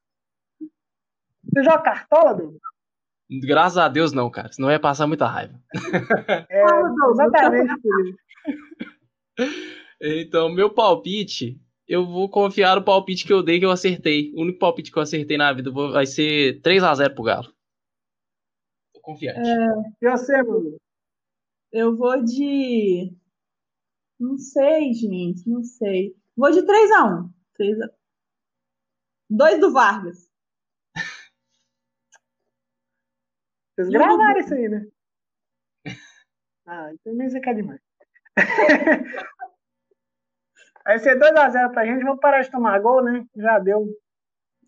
Você joga cartola, Douglas? Graças a Deus não, cara. Senão ia passar muita raiva. É, exatamente. Então, meu palpite eu vou confiar no palpite que eu dei que eu acertei. O único palpite que eu acertei na vida vai ser 3 a 0 pro Galo. Tô confiante. É... E você, mano? Eu vou de. Não sei, gente, não sei. Vou de 3 a 1 3 a... 2 do Vargas. Vocês gravaram isso aí, né? Ah, então nem quer demais. Vai ser 2x0 pra gente, vamos parar de tomar gol, né? Já deu.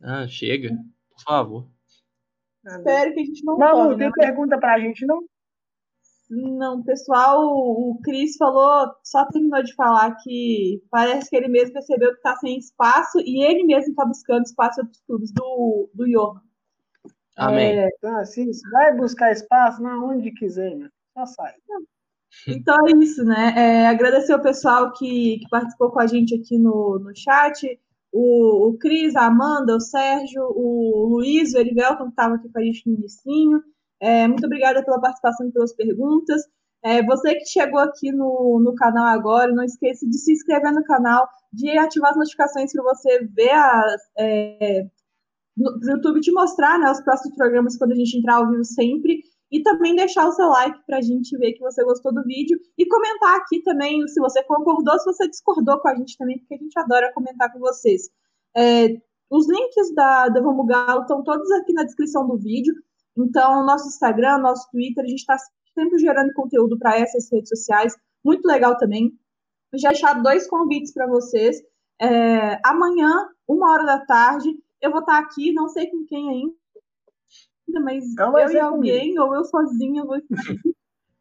Ah, chega, por favor. Espero que a gente não Malu, tome, tem né? pergunta pra gente, não? Não, pessoal, o Cris falou, só terminou de falar que parece que ele mesmo percebeu que tá sem espaço e ele mesmo tá buscando espaço para os clubes do, do Johan. Amém. É, Então, assim, vai buscar espaço na onde quiser, meu. Só sai. Então é isso, né? É, agradecer ao pessoal que, que participou com a gente aqui no, no chat. O, o Cris, a Amanda, o Sérgio, o Luiz, o Erivelton, que estava aqui com a gente no inicinho. É, muito obrigada pela participação e pelas perguntas. É, você que chegou aqui no, no canal agora, não esqueça de se inscrever no canal, de ativar as notificações para você ver as. É, no YouTube te mostrar né, os próximos programas quando a gente entrar ao vivo sempre. E também deixar o seu like para a gente ver que você gostou do vídeo. E comentar aqui também se você concordou, se você discordou com a gente também, porque a gente adora comentar com vocês. É, os links da, da Vamos Galo estão todos aqui na descrição do vídeo. Então, nosso Instagram, nosso Twitter, a gente está sempre gerando conteúdo para essas redes sociais. Muito legal também. Já deixar dois convites para vocês. É, amanhã, uma hora da tarde, eu vou estar aqui, não sei com quem ainda, mas Então eu e alguém, ou eu sozinha, vou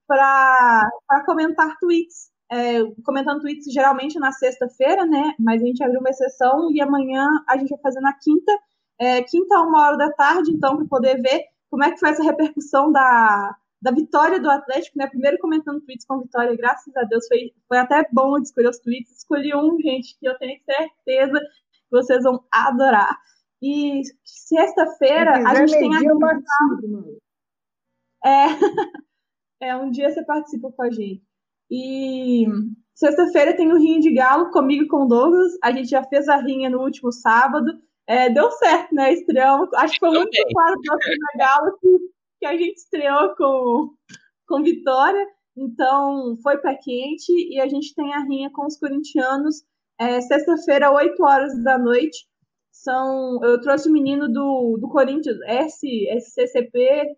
para comentar tweets. É, comentando tweets geralmente na sexta-feira, né? Mas a gente abriu uma exceção e amanhã a gente vai fazer na quinta. É, quinta, uma hora da tarde, então, para poder ver como é que foi essa repercussão da, da vitória do Atlético, né? Primeiro comentando tweets com vitória, graças a Deus, foi, foi até bom escolher os tweets. Escolhi um, gente, que eu tenho certeza que vocês vão adorar. E sexta-feira a gente tem a. eu participo. É, é, um dia você participa com a gente. E sexta-feira tem o Rinha de Galo comigo e com o Douglas. A gente já fez a rinha no último sábado. É, deu certo, né? Estreamos. Acho que foi muito claro do Rinha Galo que, que a gente estreou com, com vitória. Então, foi pé quente e a gente tem a rinha com os corintianos. É, Sexta-feira, 8 horas da noite. São, eu trouxe o menino do, do Corinthians, S, SCCP,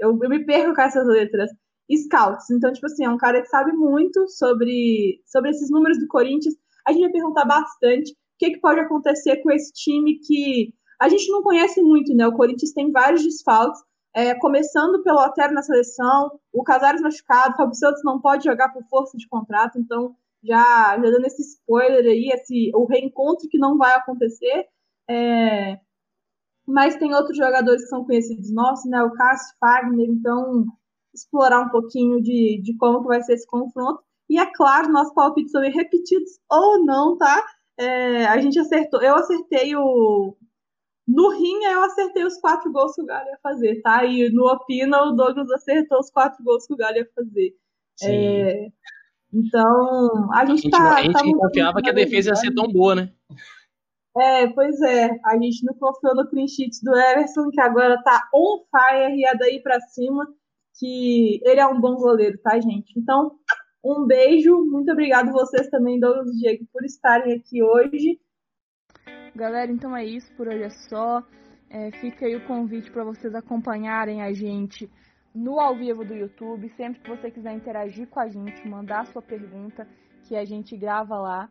eu, eu me perco com essas letras. Scouts. Então, tipo assim, é um cara que sabe muito sobre, sobre esses números do Corinthians. A gente vai perguntar bastante o que, que pode acontecer com esse time que a gente não conhece muito, né? O Corinthians tem vários desfalques, é, começando pelo Otero na seleção, o Casares machucado, o Fábio Santos não pode jogar por força de contrato, então já, já dando esse spoiler aí, esse, o reencontro que não vai acontecer. É, mas tem outros jogadores que são conhecidos nossos, né? O Cássio Fagner, então explorar um pouquinho de, de como que vai ser esse confronto. E é claro, nosso palpite sobre repetidos ou não, tá? É, a gente acertou, eu acertei o. No Rinha, eu acertei os quatro gols que o Galo ia fazer, tá? E no Opina, o Douglas acertou os quatro gols que o Galo ia fazer. É, então, a a gente gente, tá. a gente tá confiava que a defesa ia ser tão boa, né? É, pois é. A gente não confiou no clean sheet do Everson, que agora tá on fire e é daí pra cima, que ele é um bom goleiro, tá, gente? Então, um beijo. Muito obrigado vocês também, Douglas e Diego, por estarem aqui hoje. Galera, então é isso, por hoje é só. É, fica aí o convite para vocês acompanharem a gente no ao vivo do YouTube. Sempre que você quiser interagir com a gente, mandar sua pergunta, que a gente grava lá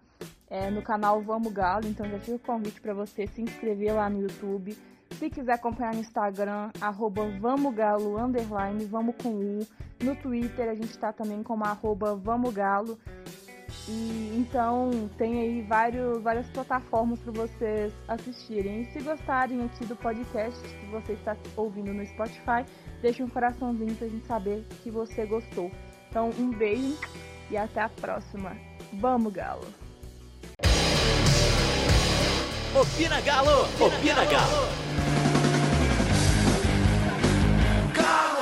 é, no canal Vamos Galo. Então já fica o convite para você se inscrever lá no YouTube. Se quiser acompanhar no Instagram, arroba Vamos Galo, underline, vamos com U. No Twitter a gente está também como arroba Vamos Galo. E então tem aí vários, várias plataformas para vocês assistirem. E se gostarem aqui do podcast, que você está ouvindo no Spotify, deixe um coraçãozinho para a gente saber que você gostou. Então um beijo e até a próxima. Vamos, Galo! Opina Galo! Opina, Opina Galo! Galo!